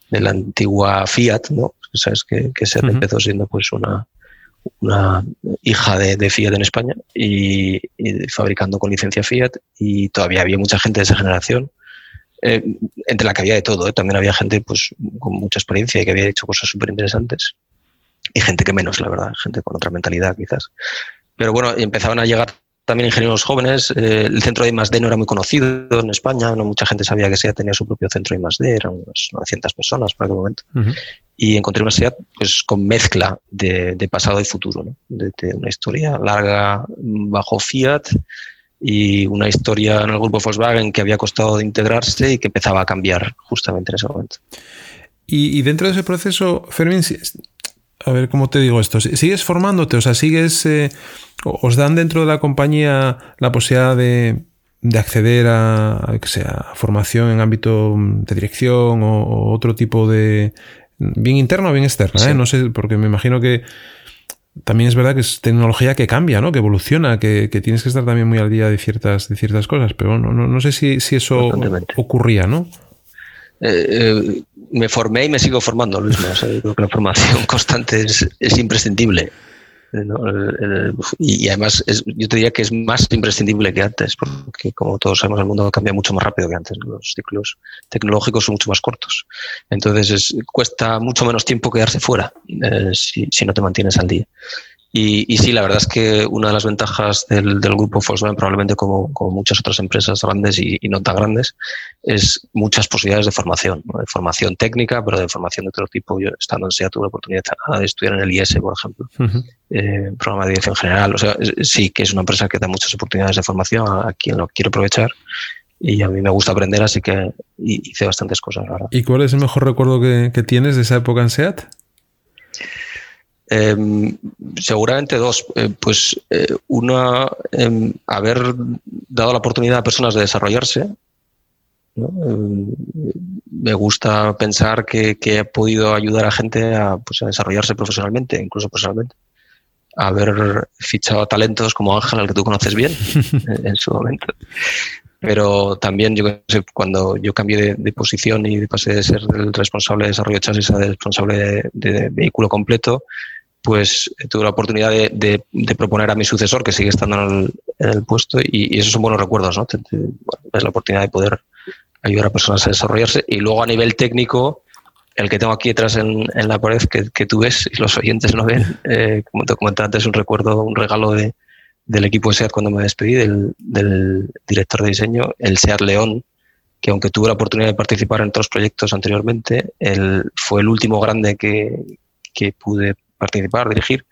la antigua Fiat, ¿no? Sabes que, que SEAT empezó siendo pues una, una hija de, Fiat en España y, fabricando con licencia Fiat y todavía había mucha gente de esa generación eh, entre la que había de todo. ¿eh? También había gente pues, con mucha experiencia y que había hecho cosas súper interesantes. Y gente que menos, la verdad, gente con otra mentalidad quizás. Pero bueno, empezaban a llegar también ingenieros jóvenes. Eh, el centro de I+.D. no era muy conocido en España, no mucha gente sabía que SEAT tenía su propio centro de I+.D., eran unas 900 personas por aquel momento. Y encontré una SEAT pues, con mezcla de, pasado y futuro, ¿no? de, una historia larga bajo Fiat, y una historia en el grupo Volkswagen que había costado de integrarse y que empezaba a cambiar justamente en ese momento. Y, dentro de ese proceso, Fermín, a ver cómo te digo esto, ¿sigues formándote? O sea, ¿sigues, eh, os dan dentro de la compañía la posibilidad de, acceder a, que sea, formación en ámbito de dirección o, otro tipo de, bien interno o bien externa? ¿eh? No sé, porque me imagino que también es verdad que es tecnología que cambia, ¿no? Que evoluciona, que, tienes que estar también muy al día de ciertas, de ciertas cosas, pero no, no, sé si, eso ocurría, ¿no? Eh, eh, me formé y me sigo formando, Luis. creo que la formación constante es imprescindible. Y además, yo te diría que es más imprescindible que antes, porque como todos sabemos, el mundo cambia mucho más rápido que antes. Los ciclos tecnológicos son mucho más cortos. Entonces, cuesta mucho menos tiempo quedarse fuera eh, si, si, no te mantienes al día. Y, sí, la verdad es que una de las ventajas del, grupo Volkswagen, probablemente como, muchas otras empresas grandes y, no tan grandes, es muchas posibilidades de formación, de formación técnica, pero de formación de otro tipo. Yo, estando en SEA, tuve la oportunidad de estudiar en el IS, por ejemplo, eh, programa de dirección general. O sea, sí que es una empresa que da muchas oportunidades de formación a, quien lo quiere aprovechar y a mí me gusta aprender, así que hice bastantes cosas. ¿Y cuál es el mejor recuerdo que, que, tienes de esa época en SEAT? Em, seguramente dos. Eh, pues eh, una, em, haber dado la oportunidad a personas de desarrollarse. Em, me gusta pensar que, he podido ayudar a gente a, pues, a desarrollarse profesionalmente, incluso personalmente. Haber fichado talentos como Ángel, al que tú conoces bien en su momento. Pero también yo cuando yo cambié de, posición y pasé de ser el responsable de desarrollo de chasis a responsable de vehículo completo, pues tuve la oportunidad de, proponer a mi sucesor, que sigue estando en el, puesto, y, esos son buenos recuerdos, ¿no? es la oportunidad de poder ayudar a personas a desarrollarse. Y luego a nivel técnico, el que tengo aquí detrás en, la pared, que, tú ves y los oyentes no ven, eh, como te comentaba antes, un recuerdo, un regalo de, del equipo de SEAT cuando me despedí, del, del director de diseño, el SEAT León, que aunque tuve la oportunidad de participar en otros proyectos anteriormente, él fue el último grande que, que pude participar, dirigir,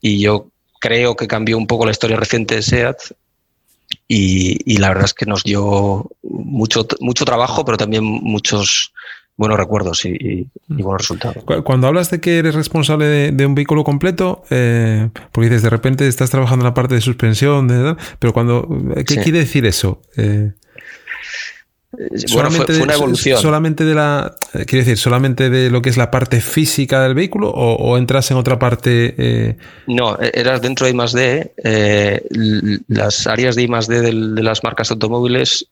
y yo creo que cambió un poco la historia reciente de SEAT y, la verdad es que nos dio mucho, mucho trabajo, pero también muchos buenos recuerdos y, buenos resultados. Cuando hablas de que eres responsable de, un vehículo completo, eh, porque dices de repente estás trabajando en la parte de suspensión, pero cuando ¿qué quiere decir eso? Eh, solamente fue, una evolución. Solamente de la, eh, quiere decir, solamente de lo que es la parte física del vehículo o, entras en otra parte. Eh? No, e-, eras dentro de I+D. Eh, las áreas de I+D de, de las marcas automóviles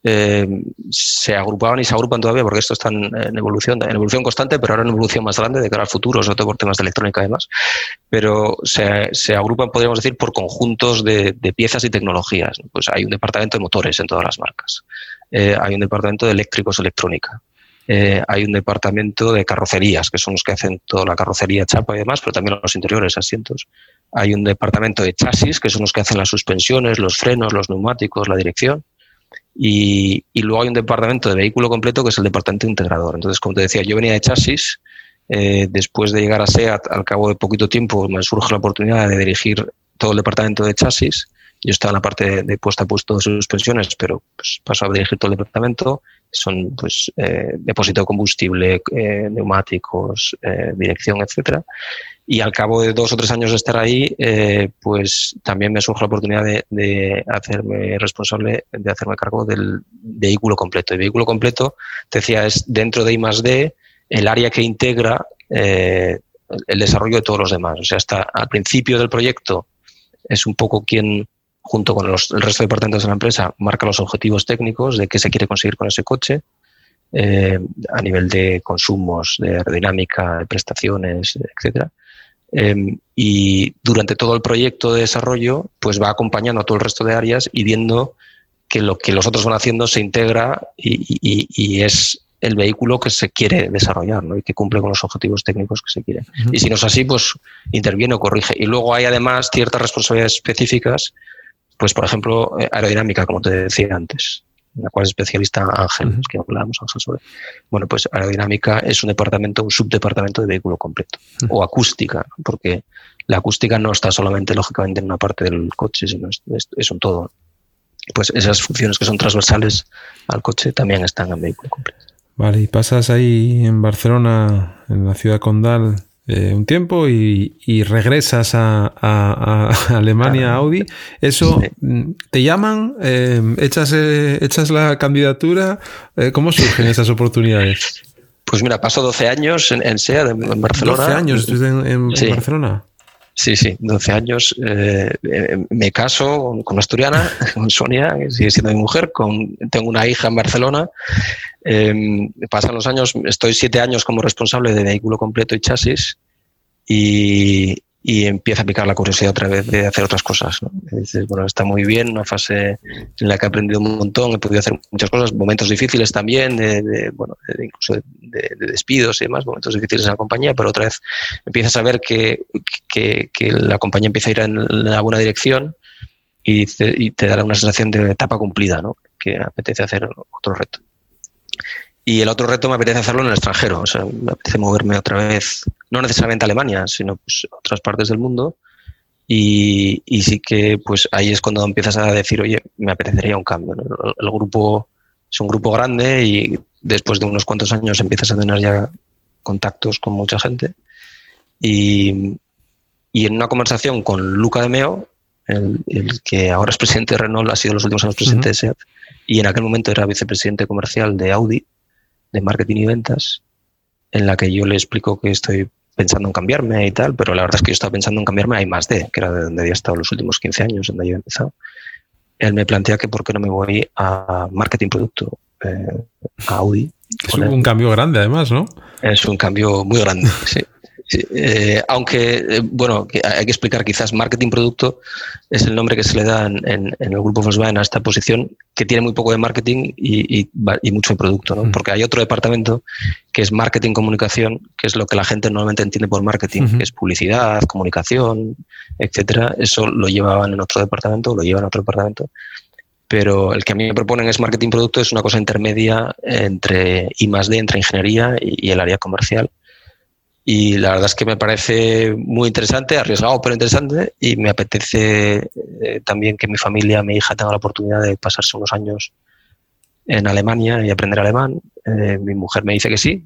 se agrupaban y se agrupan todavía porque esto está en, evolución, en evolución constante, pero ahora en evolución más grande de cara al futuro, sobre todo por temas de electrónica además. Pero se, se agrupan, podríamos decir, por conjuntos de, de piezas y tecnologías. Pues hay un departamento de motores en todas las marcas. Eh, hay un departamento de eléctricos electrónica. Eh, hay un departamento de carrocerías, que son los que hacen toda la carrocería, chapa y demás, pero también los interiores, asientos. Hay un departamento de chasis, que son los que hacen las suspensiones, los frenos, los neumáticos, la dirección. Y, luego hay un departamento de vehículo completo, que es el departamento integrador. Entonces, como te decía, yo venía de chasis. Eh, después de llegar a SEAT, al cabo de poquito tiempo, me surge la oportunidad de dirigir todo el departamento de chasis yo estaba en la parte de, puesta a puesto de suspensiones, pero pues, paso a dirigir todo el departamento. Son pues eh, depósito de combustible, eh, neumáticos, eh, dirección, etcétera. Y al cabo de dos o tres años de estar ahí, pues también me surge la oportunidad de, hacerme responsable, de hacerme cargo del vehículo completo. El vehículo completo, te decía, es dentro de I+D el área que integra el desarrollo de todos los demás. O sea, hasta al principio del proyecto es un poco quien junto con los, el resto de departamentos de la empresa, marca los objetivos técnicos de qué se quiere conseguir con ese coche eh, a nivel de consumos, de aerodinámica, de prestaciones, etcétera. Em, y durante todo el proyecto de desarrollo, pues va acompañando a todo el resto de áreas y viendo que lo que los otros van haciendo se integra y, es el vehículo que se quiere desarrollar ¿no? y que cumple con los objetivos técnicos que se quieren. Y si no es así, pues interviene o corrige. Y luego hay además ciertas responsabilidades específicas pues, por ejemplo, eh, aerodinámica, como te decía antes, en la cual es especialista Ángel, que hablábamos Ángel sobre. Bueno, pues aerodinámica es un departamento, un subdepartamento de vehículo completo. O acústica, porque la acústica no está solamente, lógicamente, en una parte del coche, sino es, un todo. Pues esas funciones que son transversales al coche también están en vehículo completo. Vale, y pasas ahí en Barcelona, en la ciudad condal, eh, un tiempo y, regresas a, Alemania, Audi. Eso, mm, ¿te llaman? Eh, echas, eh, ¿Echas la candidatura? ¿Cómo surgen esas oportunidades? Pues mira, paso 12 años en, en SEA, en Barcelona. 12 años en, en, Barcelona. Sí, sí, 12 años. me caso con, con, una asturiana, con Sonia, que sigue siendo mi mujer, con, tengo una hija en Barcelona eh, pasan los años, estoy siete años como responsable de vehículo completo y chasis y, empieza a picar la curiosidad otra vez de hacer otras cosas. dices, bueno, está muy bien, una fase en la que he aprendido un montón, he podido hacer muchas cosas, momentos difíciles también, de, bueno, incluso de, despidos y demás, momentos difíciles en la compañía, pero otra vez empiezas a ver que, que, la compañía empieza a ir en la buena dirección y te, y te dará una sensación de etapa cumplida, ¿no? que apetece hacer otro reto. Y el otro reto me apetece hacerlo en el extranjero, o sea, me apetece moverme otra vez, no necesariamente a Alemania, sino pues otras partes del mundo. Y, y, sí que pues ahí es cuando empiezas a decir, oye, me apetecería un cambio. El, grupo es un grupo grande y después de unos cuantos años empiezas a tener ya contactos con mucha gente. Y, y en una conversación con Luca de Meo, el, el, que ahora es presidente de Renault, ha sido los últimos años presidente de SEAT, y en aquel momento era vicepresidente comercial de Audi, de marketing y ventas, en la que yo le explico que estoy pensando en cambiarme y tal, pero la verdad es que yo estaba pensando en cambiarme a I más D, que era de donde había estado los últimos 15 años, donde yo he empezado. Él me plantea que por qué no me voy a marketing producto, eh, a Audi. Es un cambio grande además, ¿no? Es un cambio muy grande, sí. Eh, aunque, eh, bueno, hay que explicar quizás marketing producto es el nombre que se le da en, el grupo Volkswagen a esta posición, que tiene muy poco de marketing y, mucho de producto, ¿no? Mm. Porque hay otro departamento que es marketing comunicación, que es lo que la gente normalmente entiende por marketing, que es publicidad, comunicación, etcétera. Eso lo llevaban en otro departamento, lo llevan en otro departamento. Pero el que a mí me proponen es marketing producto, es una cosa intermedia entre I más D, entre ingeniería y el área comercial Y la verdad es que me parece muy interesante, arriesgado pero interesante, y me apetece eh, también que mi familia, mi hija, tenga la oportunidad de pasarse unos años en Alemania y aprender alemán. Eh, mi mujer me dice que sí,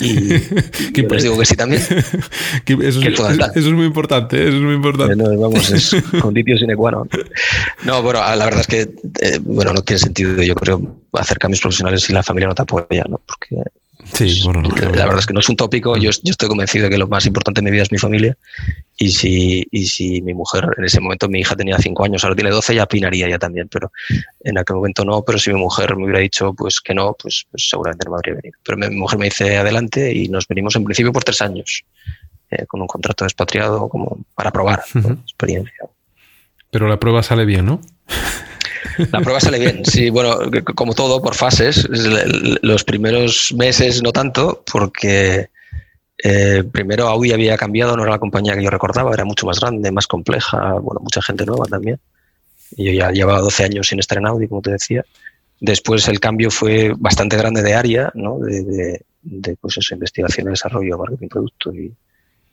y yo les digo que sí también. eso, es, muy importante, eso es muy importante. No, vamos, es conditio sine qua non. No, bueno, la verdad es que eh, bueno, no tiene sentido, yo creo, hacer cambios profesionales si la familia no te apoya, ¿no? Porque Sí, bueno, la verdad es que no es un tópico. Yo, yo, estoy convencido de que lo más importante en mi vida es mi familia. Y si, y si mi mujer, en ese momento mi hija tenía 5 años, ahora tiene 12, ya opinaría ya también. Pero en aquel momento no. Pero si mi mujer me hubiera dicho pues que no, pues, pues seguramente no me habría venido. Pero mi mujer me dice adelante y nos venimos en principio por tres años, eh, con un contrato de expatriado como para probar experiencia. Pero la prueba sale bien, ¿no? La prueba sale bien, sí, bueno, como todo, por fases. Los primeros meses no tanto, porque eh, primero Audi había cambiado, no era la compañía que yo recordaba, era mucho más grande, más compleja, bueno, mucha gente nueva también. Y yo ya llevaba 12 años sin estar en Audi, como te decía. Después el cambio fue bastante grande de área, ¿no? De, de, pues eso, investigación, desarrollo, marketing, producto y,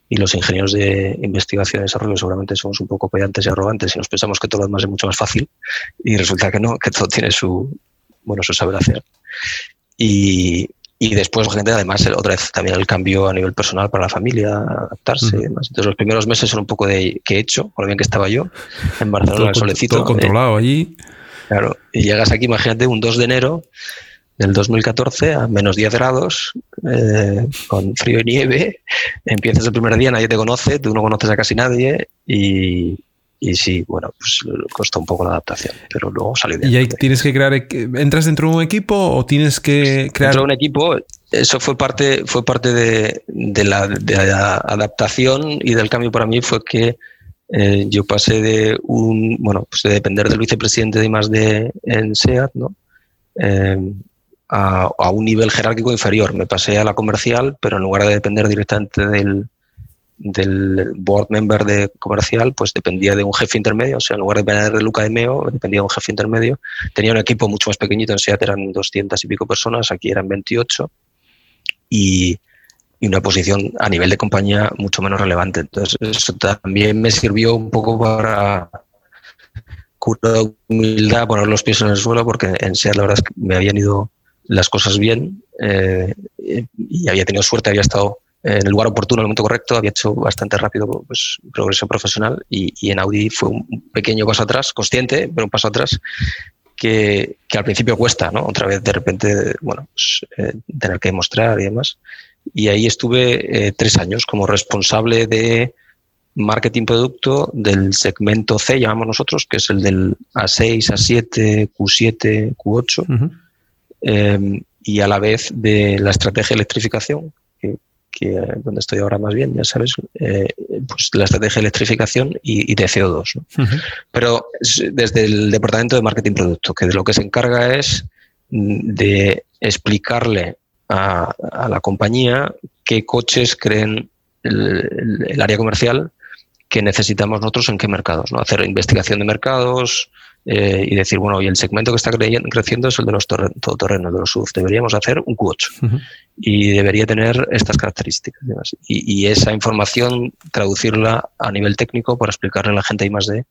y los ingenieros de investigación y desarrollo seguramente somos un poco pedantes y arrogantes y nos pensamos que todo lo demás es mucho más fácil y resulta que no, que todo tiene su, bueno, su saber hacer. Y, y después, gente, además, otra vez también el cambio a nivel personal para la familia, adaptarse y demás. Entonces, los primeros meses son un poco de qué he hecho, por lo bien que estaba yo en Barcelona, todo, el solecito. Todo controlado allí. Claro, y llegas aquí, imagínate, un 2 de enero del 2014 a menos 10 grados, eh, con frío y nieve. Empiezas el primer día, nadie te conoce, tú no conoces a casi nadie y, y sí, bueno, pues costó un poco la adaptación, pero luego salió bien. ¿Y ahí tienes que crear, entras dentro de un equipo o tienes que crear? Dentro de un equipo, eso fue parte, fue parte de, de, la, de la adaptación y del cambio para mí fue que eh, yo pasé de un, bueno, pues de depender del vicepresidente de más de en SEAT, ¿no? Eh, a, un nivel jerárquico inferior. Me pasé a la comercial, pero en lugar de depender directamente del, del board member de comercial, pues dependía de un jefe intermedio. O sea, en lugar de depender de Luca de Meo, dependía de un jefe intermedio. Tenía un equipo mucho más pequeñito. En SEAT eran 200 y pico personas, aquí eran 28. Y, y una posición a nivel de compañía mucho menos relevante. Entonces, eso también me sirvió un poco para curar humildad, poner los pies en el suelo, porque en SEAT la verdad es que me habían ido las cosas bien eh, y había tenido suerte, había estado en el lugar oportuno, en el momento correcto, había hecho bastante rápido pues, progreso profesional y, en Audi fue un pequeño paso atrás, consciente, pero un paso atrás que, al principio cuesta, ¿no? Otra vez de repente, bueno, pues, eh, tener que demostrar y demás. Y ahí estuve eh, tres años como responsable de marketing producto del segmento C, llamamos nosotros, que es el del A6, A7, Q7, Q8. Em, y a la vez de la estrategia de electrificación, que, donde estoy ahora más bien, ya sabes, eh, pues la estrategia de electrificación y, de CO2. Pero desde el departamento de marketing producto, que de lo que se encarga es mm, de explicarle a, la compañía qué coches creen el, área comercial que necesitamos nosotros en qué mercados, ¿no? Hacer investigación de mercados, eh, y decir, bueno, y el segmento que está creciendo es el de los todoterrenos, de los SUV. Deberíamos hacer un Q8 y debería tener estas características. Y, esa información traducirla a nivel técnico para explicarle a la gente y más de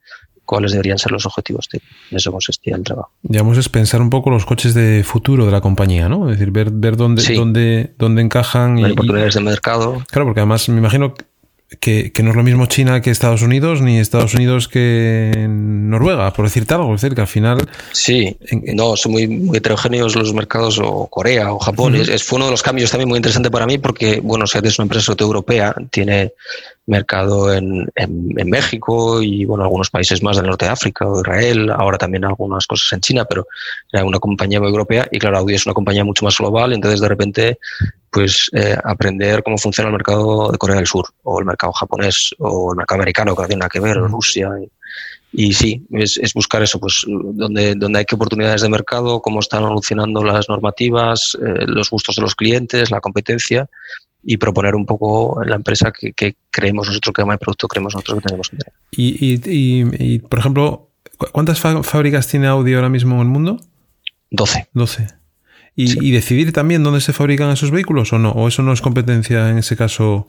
cuáles deberían ser los objetivos. De, eso consistía el trabajo. Digamos, es pensar un poco los coches de futuro de la compañía, ¿no? Es decir, ver, ver dónde, dónde, dónde encajan. y, oportunidades de mercado. Claro, porque además me imagino que, no es lo mismo China que Estados Unidos, ni Estados Unidos que Noruega, por decirte algo. Es decir, que al final. Sí, no, son muy, heterogéneos los mercados, o Corea o Japón. es, fue uno de los cambios también muy interesante para mí, porque, bueno, SEAT es una empresa europea, tiene mercado en, en, México y, bueno, algunos países más del norte de África o Israel, ahora también algunas cosas en China, pero era una compañía europea y, claro, Audi es una compañía mucho más global, entonces de repente pues eh, aprender cómo funciona el mercado de Corea del Sur o el mercado japonés o el mercado americano que no tiene nada que ver, Rusia. Y, sí, es, buscar eso, pues donde, donde hay que oportunidades de mercado, cómo están evolucionando las normativas, eh, los gustos de los clientes, la competencia y proponer un poco la empresa que, creemos nosotros, que el producto creemos nosotros que tenemos que tener. Y, y, y, por ejemplo, ¿cuántas fábricas tiene Audi ahora mismo en el mundo? 12. 12. y, decidir también dónde se fabrican esos vehículos o no? ¿O eso no es competencia en ese caso?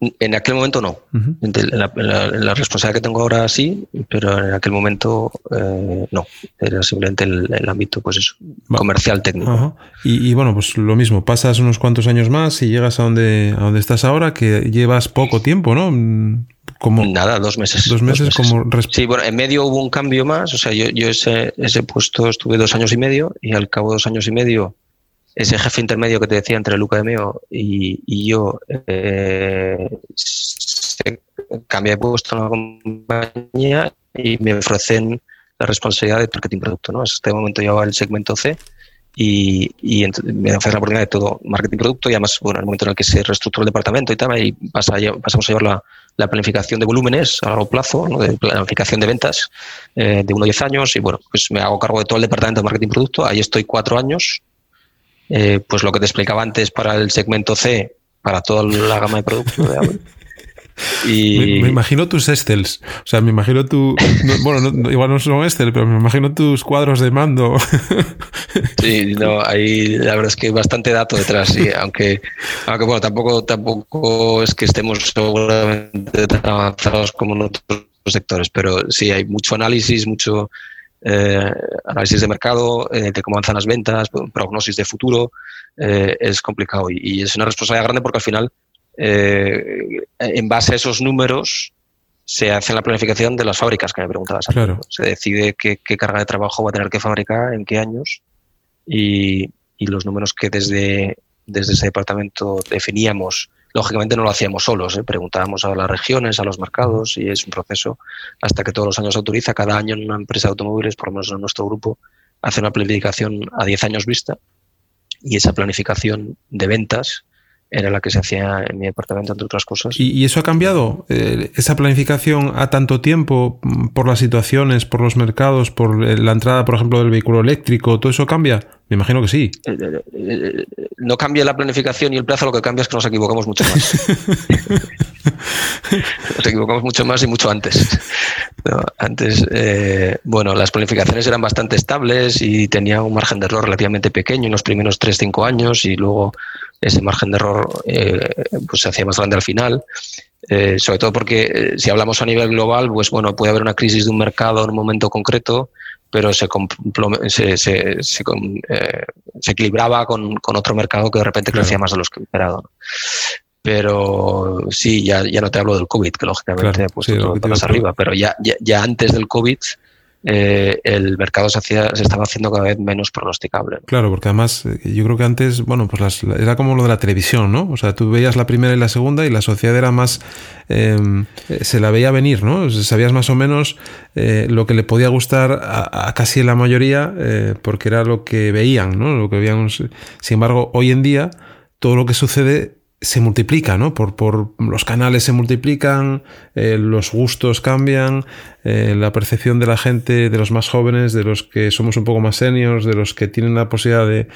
En aquel momento no. en, la, responsabilidad que tengo ahora sí, pero en aquel momento eh, no. Era simplemente el, ámbito pues eso, comercial técnico. Y, bueno, pues lo mismo, pasas unos cuantos años más y llegas a donde, a donde estás ahora, que llevas poco tiempo, ¿no? Como, Nada, dos meses. Dos meses, como... Sí, bueno, en medio hubo un cambio más, o sea, yo, yo ese, ese puesto estuve dos años y medio y al cabo de dos años y medio ese jefe intermedio que te decía entre Luca de Meo y, y yo eh, cambia de puesto en la compañía y me ofrecen la responsabilidad de marketing producto. ¿no? Hasta este momento llevaba el segmento C y, y me ofrecen la oportunidad de todo marketing producto y además, bueno, en el momento en el que se reestructura el departamento y tal, y pasa, pasamos a llevar la, la planificación de volúmenes a largo plazo, ¿no? de planificación de ventas eh, de 1 a 10 años y bueno, pues me hago cargo de todo el departamento de marketing producto. Ahí estoy cuatro años eh, pues lo que te explicaba antes para el segmento C, para toda la gama de productos de Y... Me, imagino tus Estels. O sea, me imagino tu. bueno, igual no son Estel, pero me imagino tus cuadros de mando. sí, no, ahí la verdad es que hay bastante dato detrás, sí. Aunque, aunque bueno, tampoco, tampoco es que estemos seguramente tan avanzados como en otros sectores, pero sí, hay mucho análisis, mucho eh, análisis de mercado, eh, de cómo avanzan las ventas, prognosis de futuro, eh, es complicado y, es una responsabilidad grande porque al final, en base a esos números, se hace la planificación de las fábricas que me preguntabas. Se decide qué, carga de trabajo va a tener que fabricar, en qué años y, y los números que desde, desde ese departamento definíamos Lógicamente no lo hacíamos solos, ¿eh? preguntábamos a las regiones, a los mercados y es un proceso hasta que todos los años se autoriza. Cada año en una empresa de automóviles, por lo menos en nuestro grupo, hace una planificación a 10 años vista y esa planificación de ventas era la que se hacía en mi departamento, entre otras cosas. ¿Y, eso ha cambiado? Eh, ¿Esa planificación a tanto tiempo mm, por las situaciones, por los mercados, por eh, la entrada, por ejemplo, del vehículo eléctrico, todo eso cambia? Me imagino que sí. Eh, no cambia la planificación y el plazo, lo que cambia es que nos equivocamos mucho más. nos equivocamos mucho más y mucho antes. antes, bueno, las planificaciones eran bastante estables y tenía un margen de error relativamente pequeño en los primeros 3-5 años y luego ese margen de error eh, pues se hacía más grande al final. Eh, sobre todo porque eh, si hablamos a nivel global, pues bueno, puede haber una crisis de un mercado en un momento concreto, pero se, se, se, se, equilibraba con, con, otro mercado que de repente crecía más de los que esperado. Pero sí, ya, ya no te hablo del COVID, que lógicamente ha puesto todo más arriba, pero ya, ya, ya antes del COVID eh, el mercado se, hacía, se estaba haciendo cada vez menos pronosticable. Claro, porque además eh, yo creo que antes, bueno, pues era como lo de la televisión, ¿no? O sea, tú veías la primera y la segunda y la sociedad era más, em, eh, se la veía venir, ¿no? sabías más o menos lo que le podía gustar a, a casi la mayoría porque era lo que veían, ¿no? Lo que veían. Sin embargo, hoy en día todo lo que sucede se multiplica, ¿no? Por, por los canales se multiplican, eh, los gustos cambian, eh, la percepción de la gente, de los más jóvenes, de los que somos un poco más seniors, de los que tienen la posibilidad de,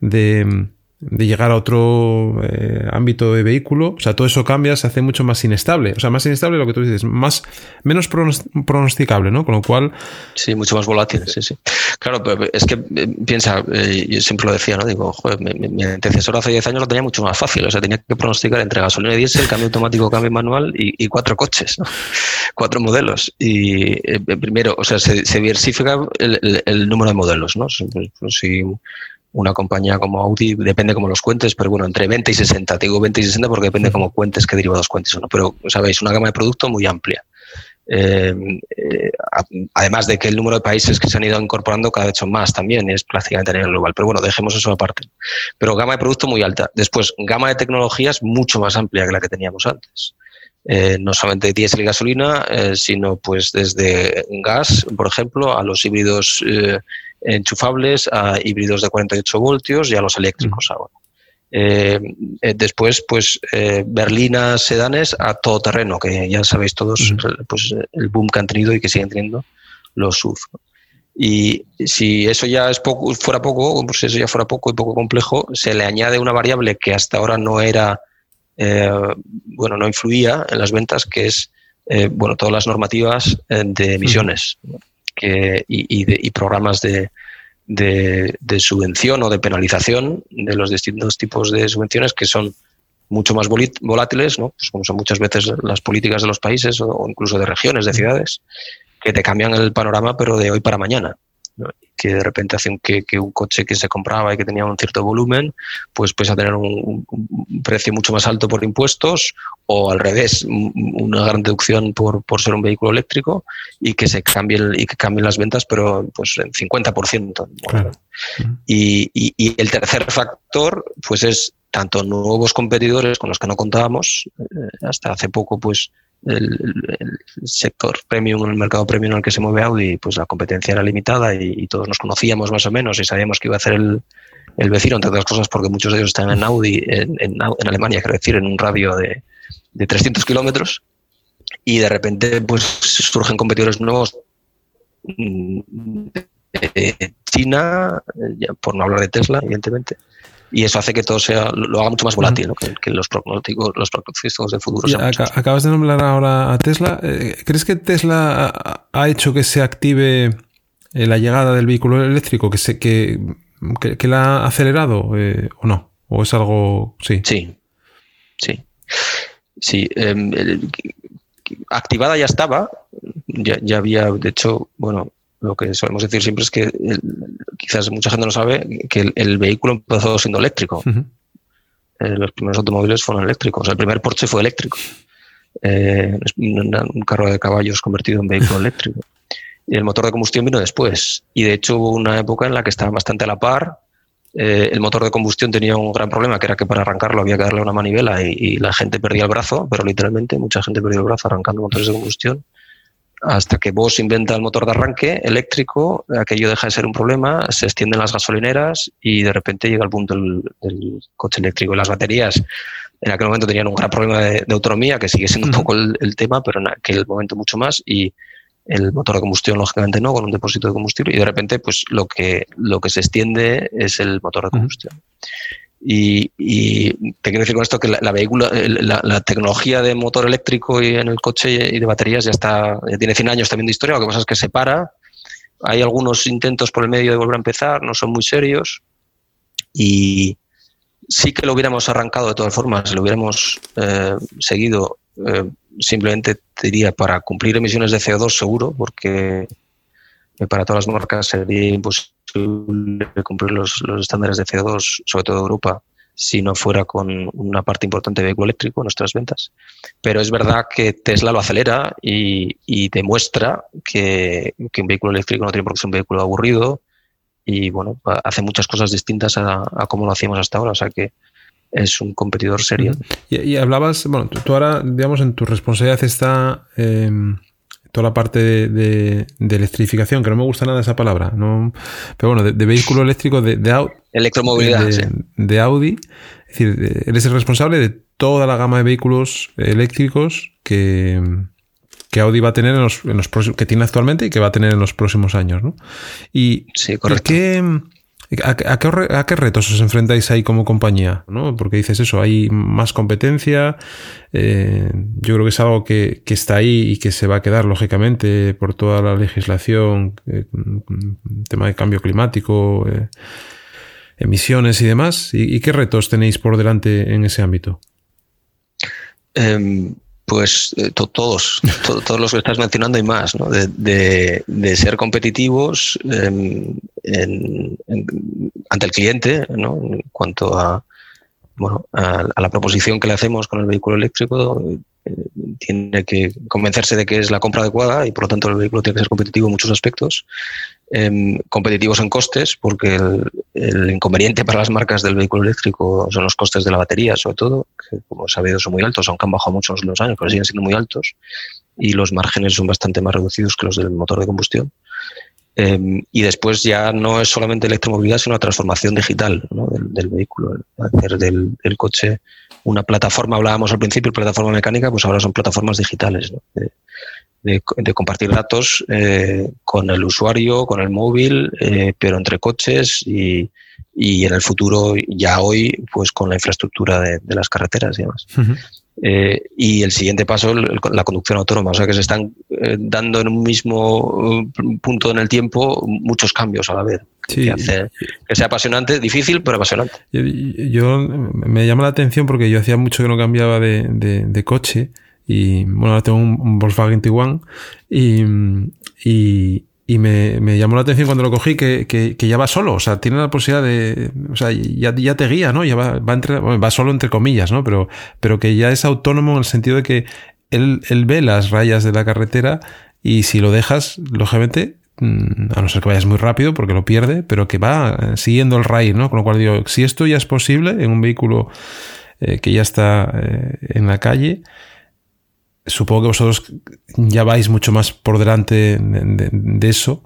de de llegar a otro eh, ámbito de vehículo, o sea, todo eso cambia, se hace mucho más inestable, o sea, más inestable lo que tú dices, más menos pronosticable, ¿no? Con lo cual sí, mucho más volátil, sí, sí. Claro, pero es que eh, piensa, eh, yo siempre lo decía, ¿no? Digo, joder, mi, mi, antecesor hace 10 años lo tenía mucho más fácil, o sea, tenía que pronosticar entre gasolina y diésel, cambio automático, cambio manual y, cuatro coches, ¿no? cuatro modelos y primero, o sea, se, diversifica el, número de modelos, ¿no? Si, pues, una compañía como Audi, depende cómo los cuentes, pero bueno, entre 20 y 60. Te digo 20 y 60 porque depende cómo cuentes, qué derivados cuentes o no. Pero, sabéis, una gama de producto muy amplia. Eh, eh, además de que el número de países que se han ido incorporando cada vez son más también, es prácticamente a nivel global. Pero bueno, dejemos eso aparte. Pero gama de producto muy alta. Después, gama de tecnologías mucho más amplia que la que teníamos antes. Eh, no solamente diésel y gasolina, sino pues desde gas, por ejemplo, a los híbridos enchufables a híbridos de 48 voltios y a los eléctricos ahora. Eh, eh, después, pues eh, berlinas, sedanes a todo terreno, que ya sabéis todos pues, el boom que han tenido y que siguen teniendo los SUV. Y si eso ya es poco, fuera poco, pues eso ya fuera poco y poco complejo, se le añade una variable que hasta ahora no era, bueno, no influía en las ventas, que es, bueno, todas las normativas de emisiones que, y, y, programas de, de, subvención o de penalización de los distintos tipos de subvenciones que son mucho más volátiles, ¿no? Pues como son muchas veces las políticas de los países o incluso de regiones, de ciudades, que te cambian el panorama, pero de hoy para mañana que de repente hacen que, un coche que se compraba y que tenía un cierto volumen, pues pese a tener un, precio mucho más alto por impuestos o al revés, una gran deducción por, ser un vehículo eléctrico y que se cambien y que cambien las ventas, pero pues en 50%. Y, y, el tercer factor, pues es tanto nuevos competidores con los que no contábamos, eh, hasta hace poco, pues el, sector premium, el mercado premium en el que se mueve Audi, pues la competencia era limitada y, todos nos conocíamos más o menos y sabíamos que iba a hacer el, el vecino, entre otras cosas porque muchos de ellos están en Audi, en, en, Alemania, quiero decir, en un radio de, de 300 kilómetros y de repente pues surgen competidores nuevos de China, por no hablar de Tesla, evidentemente, y eso hace que todo sea lo haga mucho más volátil, que, los pronósticos, los pronósticos del futuro. acabas de nombrar ahora a Tesla. Eh, ¿Crees que Tesla ha, hecho que se active eh, la llegada del vehículo eléctrico, que se que, que, la ha acelerado eh, o no? ¿O es algo sí? Sí, sí, sí. Em, activada ya estaba, ya, ya había, de hecho, bueno, lo que solemos decir siempre es que quizás mucha gente no sabe que el, vehículo empezó siendo eléctrico. Eh, los primeros automóviles fueron eléctricos. El primer Porsche fue eléctrico. Eh, un carro de caballos convertido en vehículo eléctrico. Y el motor de combustión vino después. Y de hecho hubo una época en la que estaba bastante a la par. Eh, el motor de combustión tenía un gran problema, que era que para arrancarlo había que darle una manivela y, y, la gente perdía el brazo, pero literalmente mucha gente perdió el brazo arrancando motores de combustión hasta que vos inventa el motor de arranque eléctrico, aquello deja de ser un problema, se extienden las gasolineras y de repente llega el punto del, coche eléctrico. Y las baterías en aquel momento tenían un gran problema de, autonomía, que sigue siendo un poco el, tema, pero en aquel momento mucho más. Y el motor de combustión, lógicamente, no, con un depósito de combustible. Y de repente, pues lo que, lo que se extiende es el motor de combustión. Y, te quiero decir con esto que la, la, tecnología de motor eléctrico y en el coche y de baterías ya está, tiene 100 años también de historia, lo que pasa es que se para. Hay algunos intentos por el medio de volver a empezar, no son muy serios. Y sí que lo hubiéramos arrancado de todas formas, lo hubiéramos eh, seguido, eh, simplemente diría para cumplir emisiones de CO2 seguro, porque para todas las marcas sería imposible cumplir los, estándares de CO2, sobre todo Europa, si no fuera con una parte importante de vehículo eléctrico en nuestras ventas. Pero es verdad que Tesla lo acelera y, demuestra que, un vehículo eléctrico no tiene por qué ser un vehículo aburrido y bueno, hace muchas cosas distintas a, como lo hacíamos hasta ahora. O sea que es un competidor serio. Y, hablabas, bueno, tú ahora, digamos, en tu responsabilidad está em, toda la parte de, electrificación, que no me gusta nada esa palabra, no, pero bueno, de, vehículo eléctrico de, de electromovilidad de, Audi, es decir, eres el responsable de toda la gama de vehículos eléctricos que, que Audi va a tener en los, en los próximos, que tiene actualmente y que va a tener en los próximos años, ¿no? Y sí, correcto. ¿qué, ¿A, qué, retos os enfrentáis ahí como compañía? ¿no? Porque dices eso, hay más competencia. Eh, yo creo que es algo que, está ahí y que se va a quedar, lógicamente, por toda la legislación, eh, tema de cambio climático, eh, emisiones y demás. ¿Y, qué retos tenéis por delante en ese ámbito? Em, pues eh, todos, todos los que estás mencionando y más, ¿no? de, de, ser competitivos em, ante el cliente, ¿no? en cuanto a, bueno, a, la proposición que le hacemos con el vehículo eléctrico, tiene que convencerse de que es la compra adecuada y por lo tanto el vehículo tiene que ser competitivo en muchos aspectos. Em, competitivos en costes, porque el, inconveniente para las marcas del vehículo eléctrico son los costes de la batería, sobre todo, que como sabido son muy altos, aunque han bajado mucho en los años, pero siguen siendo muy altos, y los márgenes son bastante más reducidos que los del motor de combustión. Em, y después ya no es solamente electromovilidad, sino la transformación digital del, vehículo, hacer del, coche una plataforma, hablábamos al principio, plataforma mecánica, pues ahora son plataformas digitales, de, compartir datos eh, con el usuario, con el móvil, eh, pero entre coches y, y, en el futuro, ya hoy, pues con la infraestructura de, las carreteras y demás. Eh, y el siguiente paso, la conducción autónoma, o sea que se están dando en un mismo punto en el tiempo muchos cambios a la vez. Que, hace, que sea apasionante, difícil, pero apasionante. Yo, me llama la atención porque yo hacía mucho que no cambiaba de, de coche y bueno, ahora tengo un, Volkswagen Tiguan y, y, y me, me, llamó la atención cuando lo cogí que, que, que, ya va solo, o sea, tiene la posibilidad de, o sea, ya, ya te guía, ¿no? Ya va, va, entre, va solo entre comillas, ¿no? Pero, pero que ya es autónomo en el sentido de que él, él ve las rayas de la carretera y si lo dejas, lógicamente, mm, a no ser que vayas muy rápido porque lo pierde, pero que va siguiendo el raíz, ¿no? Con lo cual digo, si esto ya es posible en un vehículo eh, que ya está eh, en la calle, supongo que vosotros ya vais mucho más por delante de, eso,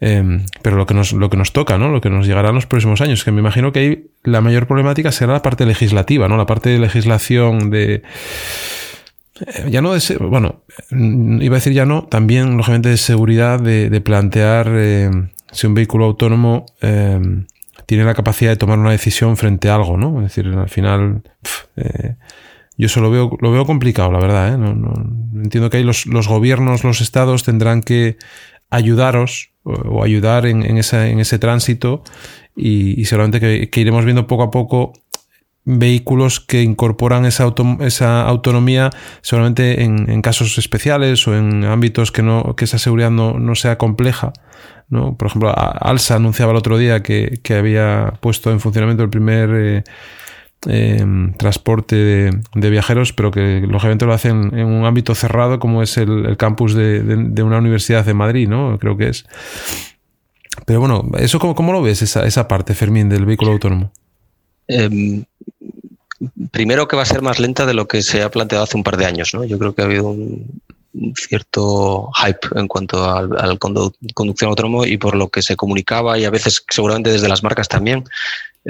em, pero lo que, nos, lo que nos toca, ¿no? Lo que nos llegará en los próximos años, que me imagino que ahí la mayor problemática será la parte legislativa, ¿no? La parte de legislación de... Eh, ya no de... Bueno, iba a decir ya no, también, lógicamente, de seguridad, de, plantear em, si un vehículo autónomo tiene la capacidad de tomar una decisión frente a algo, ¿no? Es decir, al final... Eh, yo eso lo veo, lo veo complicado, la verdad. ¿eh? No, no, entiendo que ahí los, los, gobiernos, los estados tendrán que ayudaros o, ayudar en, en, esa, en, ese tránsito y, y seguramente que, que, iremos viendo poco a poco vehículos que incorporan esa, auto, esa autonomía solamente en, en, casos especiales o en ámbitos que, no, que esa seguridad no, no sea compleja. ¿no? Por ejemplo, Alsa anunciaba el otro día que, que había puesto en funcionamiento el primer... Eh, Em, transporte de, viajeros, pero que lógicamente lo hacen en un ámbito cerrado como es el, campus de, una universidad de Madrid, ¿no? Creo que es. Pero bueno, ¿eso cómo, cómo lo ves, esa, esa, parte, Fermín, del vehículo autónomo? Em, primero que va a ser más lenta de lo que se ha planteado hace un par de años, ¿no? Yo creo que ha habido un, cierto hype en cuanto al, conducción autónomo y por lo que se comunicaba y a veces seguramente desde las marcas también,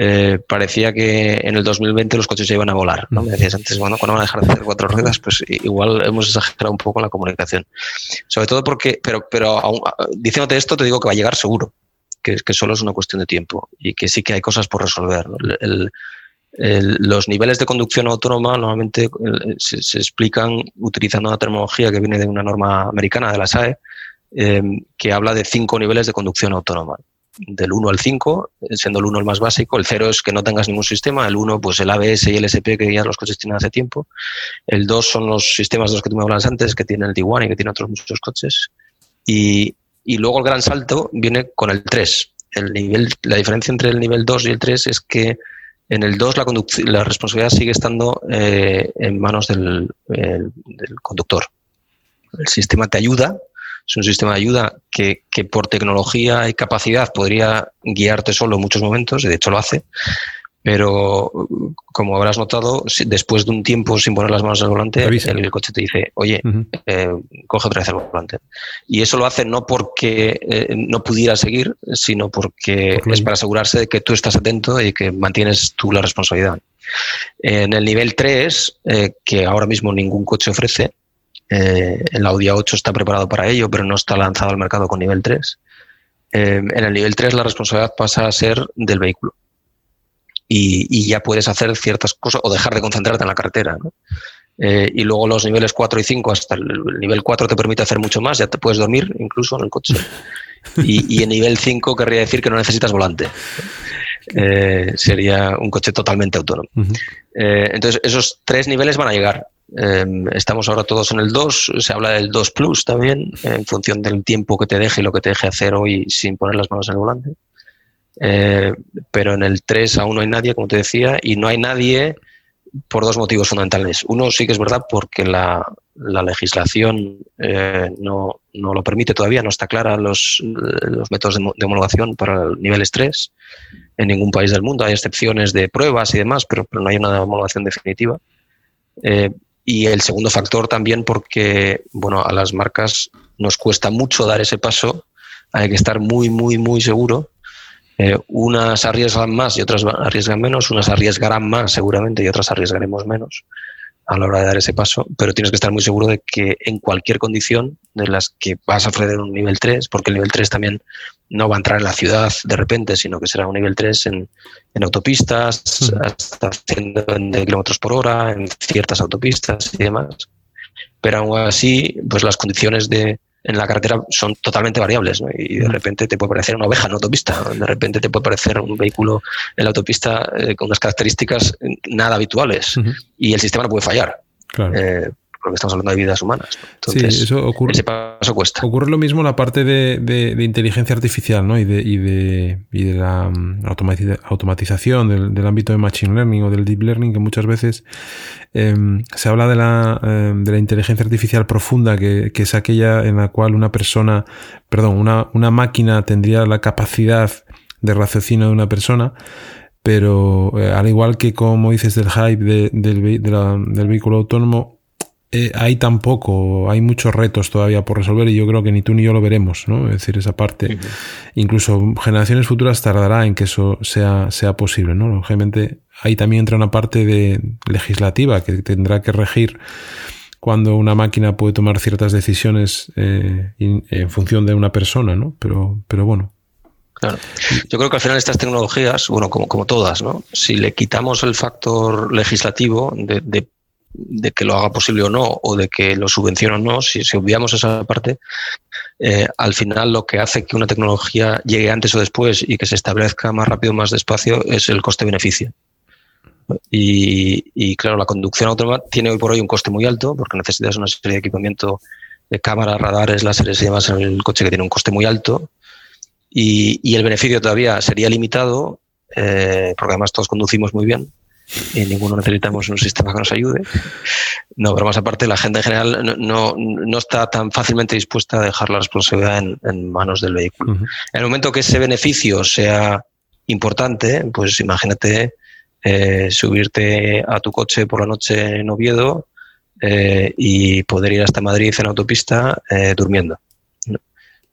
eh, parecía que en el 2020 los coches ya iban a volar. ¿no? Me decías antes, bueno, cuando van a dejar de hacer cuatro ruedas, pues igual hemos exagerado un poco la comunicación. Sobre todo porque, pero, pero diciéndote esto, te digo que va a llegar seguro, que, que solo es una cuestión de tiempo y que sí que hay cosas por resolver. los niveles de conducción autónoma normalmente eh, se, explican utilizando una terminología que viene de una norma americana de la SAE, eh, que habla de cinco niveles de conducción autónoma del 1 al 5, siendo el 1 el más básico. El 0 es que no tengas ningún sistema. El 1, pues el ABS y el SP que ya los coches tienen hace tiempo. El 2 son los sistemas de los que tú me hablas antes, que tienen el Tiguan y que tienen otros muchos coches. Y, y luego el gran salto viene con el 3. El nivel, la diferencia entre el nivel 2 y el 3 es que en el 2 la, la responsabilidad sigue estando eh, en manos del, del conductor. El sistema te ayuda, es un sistema de ayuda que, que, por tecnología y capacidad podría guiarte solo en muchos momentos, y de hecho lo hace, pero como habrás notado, después de un tiempo sin poner las manos al volante, el, coche te dice, oye, eh, coge otra vez el volante. Y eso lo hace no porque eh, no pudiera seguir, sino porque es para asegurarse de que tú estás atento y que mantienes tú la responsabilidad. En el nivel 3, eh, que ahora mismo ningún coche ofrece, eh, el Audi A8 está preparado para ello, pero no está lanzado al mercado con nivel 3. Eh, en el nivel 3 la responsabilidad pasa a ser del vehículo. Y, ya puedes hacer ciertas cosas o dejar de concentrarte en la carretera. Eh, y luego los niveles 4 y 5, hasta el nivel 4 te permite hacer mucho más, ya te puedes dormir incluso en el coche. Y, en nivel 5 querría decir que no necesitas volante. sería un coche totalmente autónomo. entonces, esos tres niveles van a llegar. Em, estamos ahora todos en el 2, se habla del 2 Plus también, en función del tiempo que te deje y lo que te deje hacer hoy sin poner las manos en el volante. Eh, pero en el 3 aún no hay nadie, como te decía, y no hay nadie por dos motivos fundamentales. Uno sí que es verdad porque la, legislación eh, no, no, lo permite todavía, no está clara los, los métodos de, homologación para el nivel 3 en ningún país del mundo. Hay excepciones de pruebas y demás, pero, pero no hay una homologación definitiva. Eh, y el segundo factor también porque, bueno, a las marcas nos cuesta mucho dar ese paso, hay que estar muy, muy, muy seguro. Eh, unas arriesgan más y otras arriesgan menos, unas arriesgarán más seguramente y otras arriesgaremos menos a la hora de dar ese paso, pero tienes que estar muy seguro de que en cualquier condición de las que vas a ofrecer un nivel 3, porque el nivel 3 también no va a entrar en la ciudad de repente, sino que será un nivel 3 en, en autopistas, hasta 100 kilómetros por hora, en ciertas autopistas y demás. Pero aún así, pues las condiciones de, en la carretera son totalmente variables ¿no? y de repente te puede parecer una oveja en la autopista, de repente te puede parecer un vehículo en la autopista eh, con unas características nada habituales y el sistema no puede fallar. Claro. Eh, porque estamos hablando de vidas humanas. Entonces, sí, eso ocurre, ese paso cuesta. Ocurre lo mismo en la parte de, inteligencia artificial ¿no? y, de, y, de, y de la mm, automatización del, ámbito de Machine Learning o del Deep Learning, que muchas veces em, se habla de la, em, de la inteligencia artificial profunda, que, que, es aquella en la cual una persona, perdón, una, una máquina tendría la capacidad de raciocinio de una persona pero eh, al igual que como dices del hype de, del, del vehículo autónomo, eh, hay tampoco, hay muchos retos todavía por resolver y yo creo que ni tú ni yo lo veremos, ¿no? Es decir, esa parte, incluso generaciones futuras tardará en que eso sea, sea posible, ¿no? Lógicamente, ahí también entra una parte de legislativa que tendrá que regir cuando una máquina puede tomar ciertas decisiones eh, en función de una persona, ¿no? Pero, pero bueno, Claro. Yo creo que al final estas tecnologías, bueno, como, como todas, ¿no? Si le quitamos el factor legislativo de, de de que lo haga posible o no, o de que lo subvencione o no, si, si obviamos esa parte, eh, al final lo que hace que una tecnología llegue antes o después y que se establezca más rápido o más despacio es el coste-beneficio. Y, claro, la conducción autónoma tiene hoy por hoy un coste muy alto porque necesitas una serie de equipamiento de cámaras, radares, láseres y demás en el coche que tiene un coste muy alto. Y, el beneficio todavía sería limitado, eh, porque además todos conducimos muy bien y ninguno necesitamos un sistema que nos ayude. No, pero más aparte, la gente en general no, no, está tan fácilmente dispuesta a dejar la responsabilidad en, manos del vehículo. En el momento que ese beneficio sea importante, pues imagínate eh, subirte a tu coche por la noche en Oviedo eh, y poder ir hasta Madrid en autopista eh, durmiendo.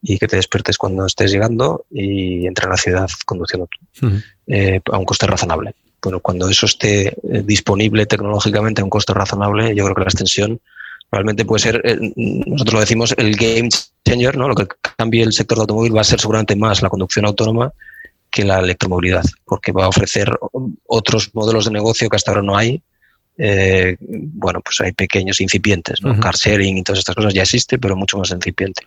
Y que te despiertes cuando estés llegando y entre en la ciudad conduciendo a un coste razonable bueno, cuando eso esté eh, disponible tecnológicamente a un costo razonable, yo creo que la extensión realmente puede ser, eh, nosotros lo decimos, el game changer, ¿no? Lo que cambie el sector de automóvil va a ser seguramente más la conducción autónoma que la electromovilidad, porque va a ofrecer otros modelos de negocio que hasta ahora no hay eh, bueno, pues hay pequeños incipientes, ¿no? Car sharing y todas estas cosas ya existe, pero mucho más incipiente.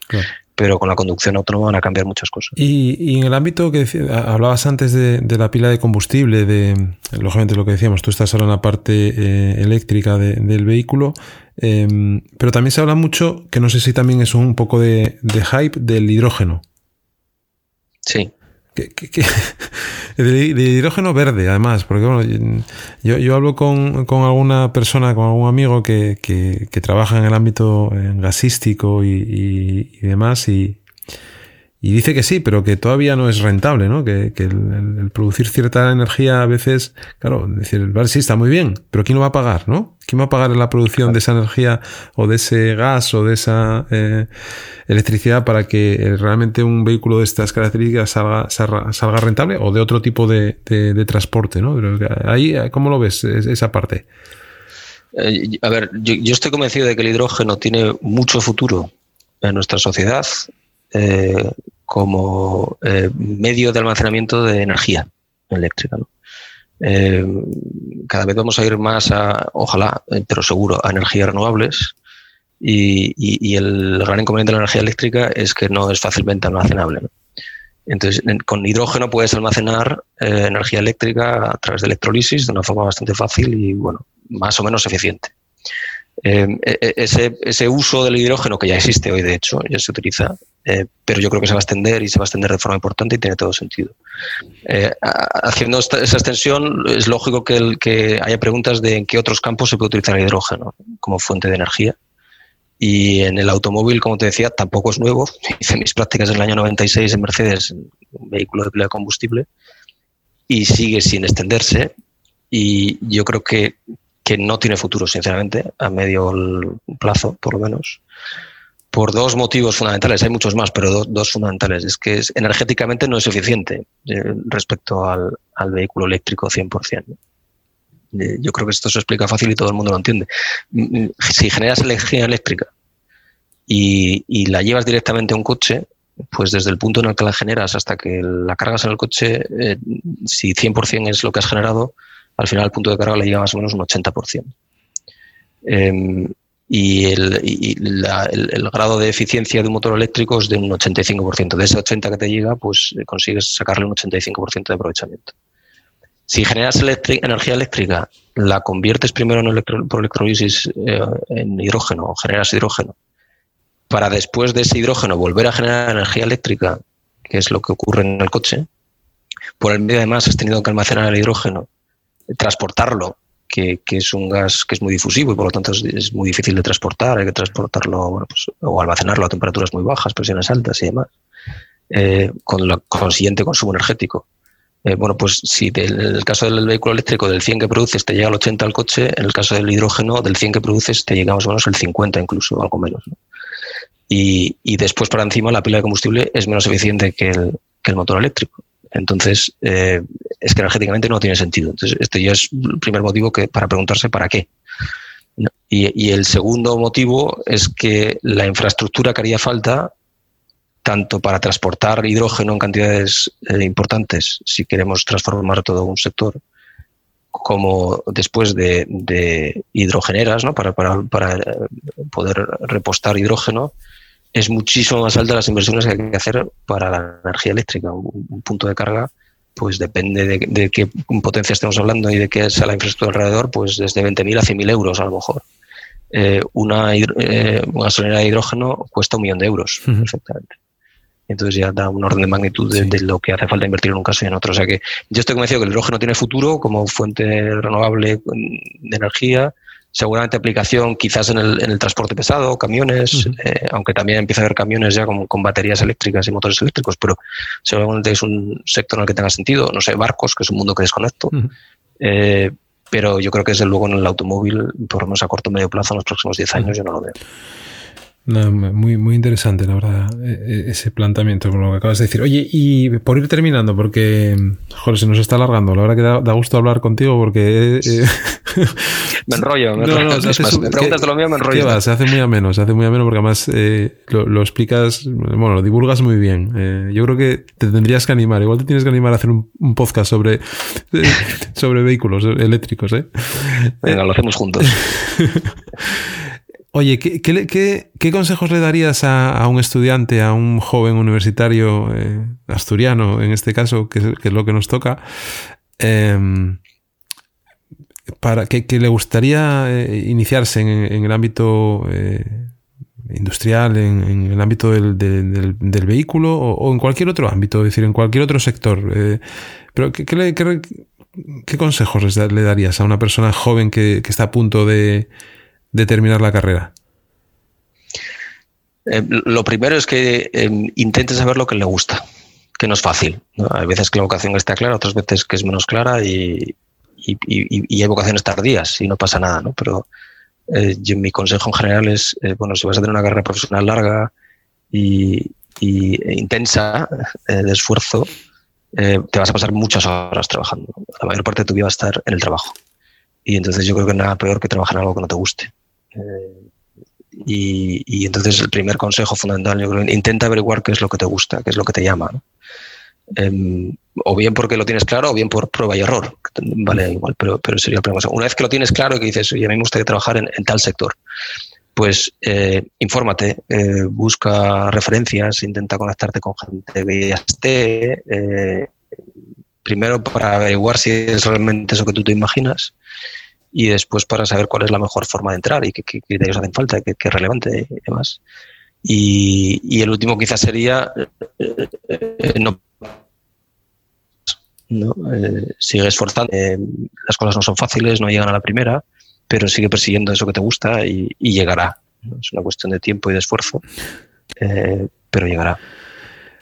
Pero con la conducción autónoma van a cambiar muchas cosas. Y, en el ámbito que hablabas antes de, la pila de combustible, de lógicamente lo que decíamos, tú estás ahora en la parte eh, eléctrica del vehículo, em, pero también se habla mucho, que no sé si también es un poco de hype, del hidrógeno. Sí. de, hidrógeno verde, además, porque bueno, yo, hablo con, con, alguna persona, con algún amigo que, que, trabaja en el ámbito gasístico y, y demás, y, y dice que sí, pero que todavía no es rentable, ¿no? Que, el, producir cierta energía a veces, claro, decir, vale, sí, está muy bien, pero ¿quién lo va a pagar, no? ¿Quién va a pagar la producción de esa energía o de ese gas o de esa eh, electricidad para que eh, realmente un vehículo de estas características salga, salga, rentable o de otro tipo de, transporte, ¿no? Ahí, ¿cómo lo ves esa parte? Eh, a ver, yo estoy convencido de que el hidrógeno tiene mucho futuro en nuestra sociedad eh, como eh, medio de almacenamiento de energía eléctrica. Eh, cada vez vamos a ir más a, ojalá, pero seguro, a energías renovables. Y, el gran inconveniente de la energía eléctrica es que no es fácilmente almacenable. Entonces, con hidrógeno puedes almacenar energía eléctrica a través de electrolisis de una forma bastante fácil y, bueno, más o menos eficiente. E, e, ese, uso del hidrógeno, que ya existe hoy, de hecho, ya se utiliza, eh, pero yo creo que se va a extender y se va a extender de forma importante y tiene todo sentido. Eh, haciendo esa extensión, es lógico que, el, que haya preguntas de en qué otros campos se puede utilizar el hidrógeno como fuente de energía. Y en el automóvil, como te decía, tampoco es nuevo. Hice mis prácticas en el año 96 en Mercedes, un vehículo de de combustible, y sigue sin extenderse. Y yo creo que que no tiene futuro, sinceramente, a medio plazo, por lo menos, por dos motivos fundamentales. Hay muchos más, pero dos, fundamentales. Es que es, energéticamente no es eficiente eh, respecto al, vehículo eléctrico 100%. Eh, yo creo que esto se explica fácil y todo el mundo lo entiende. Mm, mm, si generas energía eléctrica y, la llevas directamente a un coche, pues desde el punto en el que la generas hasta que la cargas en el coche, eh, si 100% es lo que has generado, al final el punto de carga le llega más o menos un 80%. Em, y, el, grado de eficiencia de un motor eléctrico es de un 85%. De ese 80% que te llega, pues eh, consigues sacarle un 85% de aprovechamiento. Si generas energía eléctrica, la conviertes primero en por electrolisis eh, en hidrógeno o generas hidrógeno, para después de ese hidrógeno volver a generar energía eléctrica, que es lo que ocurre en el coche, por el medio además has tenido que almacenar el hidrógeno, transportarlo, que, es un gas que es muy difusivo y por lo tanto es, muy difícil de transportar, hay que transportarlo pues, o almacenarlo a temperaturas muy bajas, presiones altas y demás, eh, con el consiguiente consumo energético. Eh, bueno, pues si en el caso del vehículo eléctrico del 100 que produces te llega al 80 al coche, en el caso del hidrógeno del 100 que produces te llega más o menos el 50 incluso, algo menos. Y, después para encima la pila de combustible es menos eficiente que el, motor eléctrico. Entonces, eh, es que energéticamente no tiene sentido. Entonces, este ya es el primer motivo que, para preguntarse para qué. Y, el segundo motivo es que la infraestructura que haría falta tanto para transportar hidrógeno en cantidades eh, importantes, si queremos transformar todo un sector, como después de, hidrogeneras, ¿no? para, para, eh, poder repostar hidrógeno, es muchísimo más alta las inversiones que hay que hacer para la energía eléctrica. Un, punto de carga, pues depende de, qué potencia estemos hablando y de qué sea la infraestructura alrededor, pues desde 20.000 a 100.000 euros a lo mejor. Eh, una, gasolinera de hidrógeno cuesta un millón de euros, perfectamente entonces ya da un orden de magnitud de, lo que hace falta invertir en un caso y en otro. O sea que yo estoy convencido que el hidrógeno tiene futuro como fuente renovable de energía, seguramente aplicación quizás en el, transporte pesado, camiones, eh, aunque también empieza a haber camiones ya con, baterías eléctricas y motores eléctricos, pero seguramente es un sector en el que tenga sentido. No sé, barcos, que es un mundo que desconecto. Eh, pero yo creo que desde luego en el automóvil, por lo menos a corto o medio plazo, en los próximos 10 años, yo no lo veo muy, muy interesante, la verdad, e, e, ese planteamiento con lo que acabas de decir. Oye, y por ir terminando, porque, joder, se nos está alargando. La verdad que da, gusto hablar contigo porque... Eh, eh, me enrollo, me enrollo. me preguntas de lo mío, me enrollo. se hace muy ameno, se hace muy ameno porque además eh, lo, explicas, bueno, lo divulgas muy bien. yo creo que te tendrías que animar, igual te tienes que animar a hacer un, un podcast sobre, sobre vehículos eléctricos, ¿eh? Venga, lo hacemos juntos. Oye, ¿qué, consejos le darías a, un estudiante, a un joven universitario eh, asturiano, en este caso, que es, lo que nos toca, em, para que, le gustaría eh, iniciarse en, el ámbito eh, industrial, en, el ámbito del, vehículo o, en cualquier otro ámbito, es decir, en cualquier otro sector? pero ¿qué, consejos le darías a una persona joven que está a punto de de terminar la carrera? Eh, lo primero es que eh, intente saber lo que le gusta, que no es fácil. Hay veces que la vocación está clara, otras veces que es menos clara y, hay vocaciones tardías y no pasa nada, ¿no? Pero eh, mi consejo en general es, bueno, si vas a tener una carrera profesional larga y, e intensa de esfuerzo, te vas a pasar muchas horas trabajando. La mayor parte de tu vida va a estar en el trabajo. Y entonces yo creo que nada peor que trabajar en algo que no te guste. Eh, y, entonces el primer consejo fundamental, yo creo, intenta averiguar qué es lo que te gusta, qué es lo que te llama. Em, o bien porque lo tienes claro o bien por prueba y error. Vale, igual, pero, pero sería el primer consejo. Una vez que lo tienes claro y que dices, oye, a mí me gustaría trabajar en, tal sector, pues eh, infórmate, eh, busca referencias, intenta conectarte con gente que ya esté. primero para averiguar si es realmente eso que tú te imaginas y después para saber cuál es la mejor forma de entrar y qué, criterios hacen falta, qué, relevante y demás. Y, el último quizás sería eh, eh, no, eh, sigue esforzando. las cosas no son fáciles, no llegan a la primera, pero sigue persiguiendo eso que te gusta y, llegará. Es una cuestión de tiempo y de esfuerzo, pero llegará.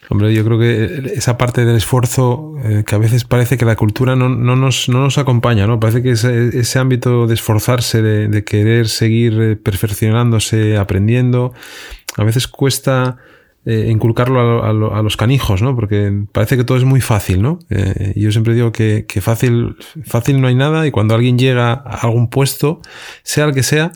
Hombre, yo creo que esa parte del esfuerzo, eh, que a veces parece que la cultura no, no, nos, no nos, acompaña, ¿no? Parece que ese, ese ámbito de esforzarse, de, querer seguir eh, perfeccionándose, aprendiendo, a veces cuesta eh, inculcarlo a, los canijos, ¿no? Porque parece que todo es muy fácil, ¿no? Eh, yo siempre digo que, que, fácil, fácil no hay nada y cuando alguien llega a algún puesto, sea el que sea,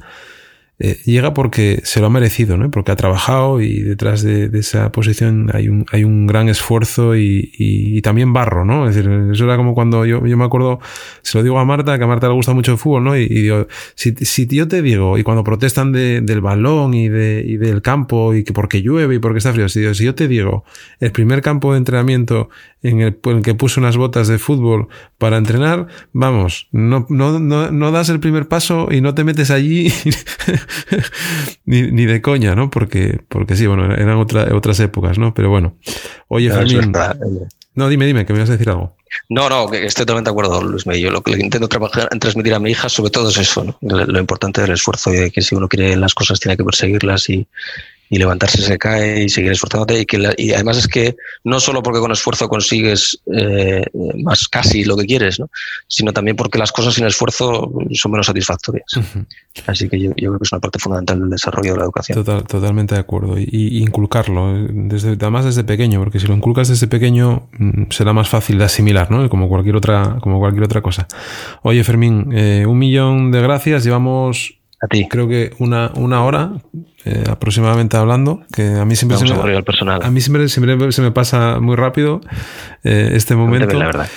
eh, llega porque se lo ha merecido, ¿no? Porque ha trabajado y detrás de, esa posición hay un, hay un gran esfuerzo y, también barro, ¿no? Es decir, eso era como cuando yo, yo me acuerdo, se lo digo a Marta, que a Marta le gusta mucho el fútbol, ¿no? Y, digo, si, si, yo te digo, y cuando protestan del balón y, de, y del campo y que porque llueve y porque está frío, si, si yo te digo, el primer campo de entrenamiento en el, en el que puse unas botas de fútbol para entrenar, vamos, no, no, no, no das el primer paso y no te metes allí ni, ni, de coña, ¿no? Porque, porque sí, bueno, eran otras épocas, ¿no? Pero bueno. Oye, Fermín. No, dime, dime, que me vas a decir algo. No, no, estoy totalmente de acuerdo, Luis Yo lo que intento trabajar, transmitir a mi hija, sobre todo, es eso, ¿no? lo, importante del esfuerzo y de que si uno quiere las cosas tiene que perseguirlas y, y levantarse se cae y seguir esforzándote. Y, que y además es que no solo porque con esfuerzo consigues eh, más casi lo que quieres, ¿no? sino también porque las cosas sin esfuerzo son menos satisfactorias. Así que yo, creo que es una parte fundamental del desarrollo de la educación. totalmente de acuerdo. Y, inculcarlo, desde, además desde pequeño, porque si lo inculcas desde pequeño mm, será más fácil de asimilar, ¿no? como, cualquier otra, como cualquier otra cosa. Oye, Fermín, eh, un millón de gracias. Llevamos a ti. Creo que una, una hora eh, aproximadamente hablando, que a mí siempre, se me, a, mí siempre, siempre se me pasa muy rápido eh, este momento. La verdad.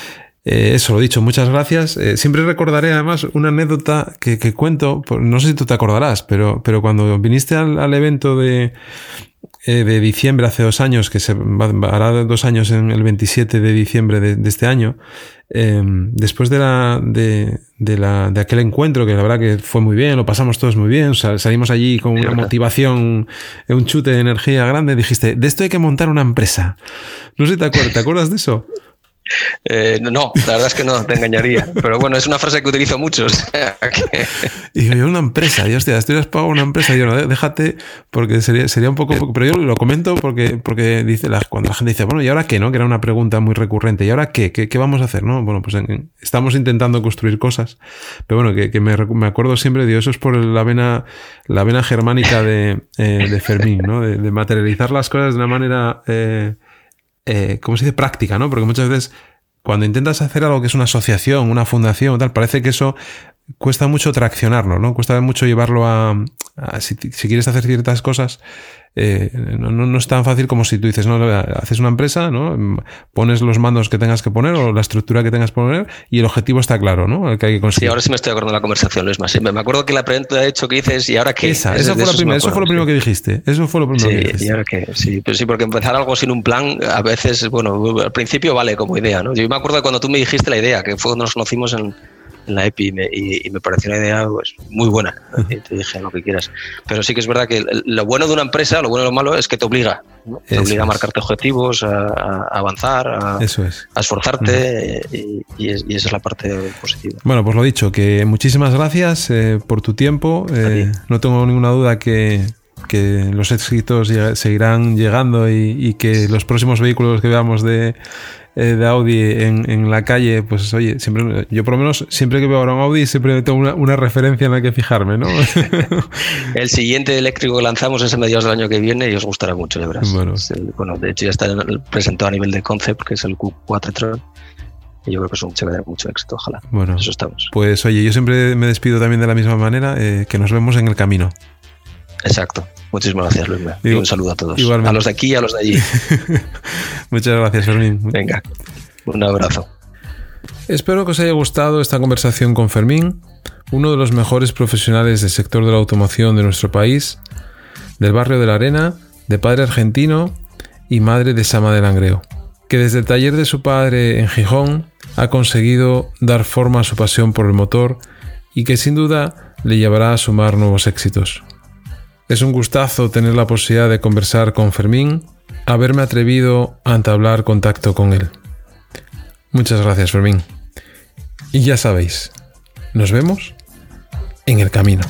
Eh, eso lo dicho, muchas gracias. siempre recordaré además una anécdota que, que, cuento, no sé si tú te acordarás, pero, pero cuando viniste al, al evento de, de diciembre hace dos años, que se hará dos años en el 27 de diciembre de, de este año, Em, después de, la, de, de, la, de aquel encuentro, que la verdad que fue muy bien, lo pasamos todos muy bien, salimos allí con una motivación, un chute de energía grande, dijiste, de esto hay que montar una empresa. No sé si te acuerdas, ¿te acuerdas de eso? Eh, no, la verdad es que no, te engañaría. Pero bueno, es una frase que utilizo mucho. Y yo, una empresa, yo, hostia, estoy pago una empresa. Yo, no, déjate, porque sería, sería un poco. Pero yo lo comento porque, porque dice la, cuando la gente dice, bueno, ¿y ahora qué? ¿No? Que era una pregunta muy recurrente. ¿Y ahora qué? ¿Qué, qué vamos a hacer? ¿No? Bueno, pues estamos intentando construir cosas. Pero bueno, que, que me, me, acuerdo siempre, de eso es por la vena, la vena germánica de, eh, de Fermín, ¿no? De, de, materializar las cosas de una manera. Eh, eh, ¿cómo se dice? Práctica, ¿no? Porque muchas veces cuando intentas hacer algo que es una asociación, una fundación, tal, parece que eso cuesta mucho traccionarlo, ¿no? Cuesta mucho llevarlo a, si, quieres hacer ciertas cosas, eh, no, no, es tan fácil como si tú dices, no, haces una empresa, ¿no? Pones los mandos que tengas que poner o la estructura que tengas que poner y el objetivo está claro, ¿no? El que hay que conseguir. Sí, ahora sí me estoy acordando de la conversación, Luis más. Me acuerdo que la pregunta de hecho que dices, ¿y ahora qué? Esa, fue, la primera, eso fue lo primero que dijiste. Eso fue lo primero sí, que dijiste. ¿y ahora qué? Sí, pues sí, porque empezar algo sin un plan, a veces, bueno, al principio vale como idea, ¿no? Yo me acuerdo de cuando tú me dijiste la idea, que fue cuando nos conocimos en en la EPI y me, pareció una idea pues, muy buena. te dije lo que quieras. Pero sí que es verdad que lo bueno de una empresa, lo bueno y lo malo es que te obliga. Te obliga a marcarte objetivos, a, avanzar, a, a esforzarte y, esa es la parte positiva. Bueno, pues lo dicho, que muchísimas gracias eh, por tu tiempo. Eh, no tengo ninguna duda que, que los éxitos seguirán llegando y, que los próximos vehículos que veamos de eh, de Audi en, en, la calle, pues oye, siempre, yo por lo menos siempre que veo ahora un Audi siempre tengo una, una referencia en la que fijarme, ¿no? el siguiente eléctrico que lanzamos es a mediados del año que viene y os gustará mucho, de verdad. Bueno, bueno de hecho ya está presentado a nivel de concept, que es el Q4 Tron. Y yo creo que es un chévere de mucho éxito, ojalá. Bueno, eso estamos. Pues oye, yo siempre me despido también de la misma manera, eh, que nos vemos en el camino. Exacto. Muchísimas gracias, Luis. Y un saludo a todos. A los de aquí y a los de allí. Muchas gracias, Fermín. Venga, un abrazo. Espero que os haya gustado esta conversación con Fermín, uno de los mejores profesionales del sector de la automoción de nuestro país, del barrio de la Arena, de padre argentino y madre de Sama de Langreo, que desde el taller de su padre en Gijón ha conseguido dar forma a su pasión por el motor y que sin duda le llevará a sumar nuevos éxitos. Es un gustazo tener la posibilidad de conversar con Fermín, haberme atrevido a entablar contacto con él. Muchas gracias, Fermín. Y ya sabéis, nos vemos en el camino.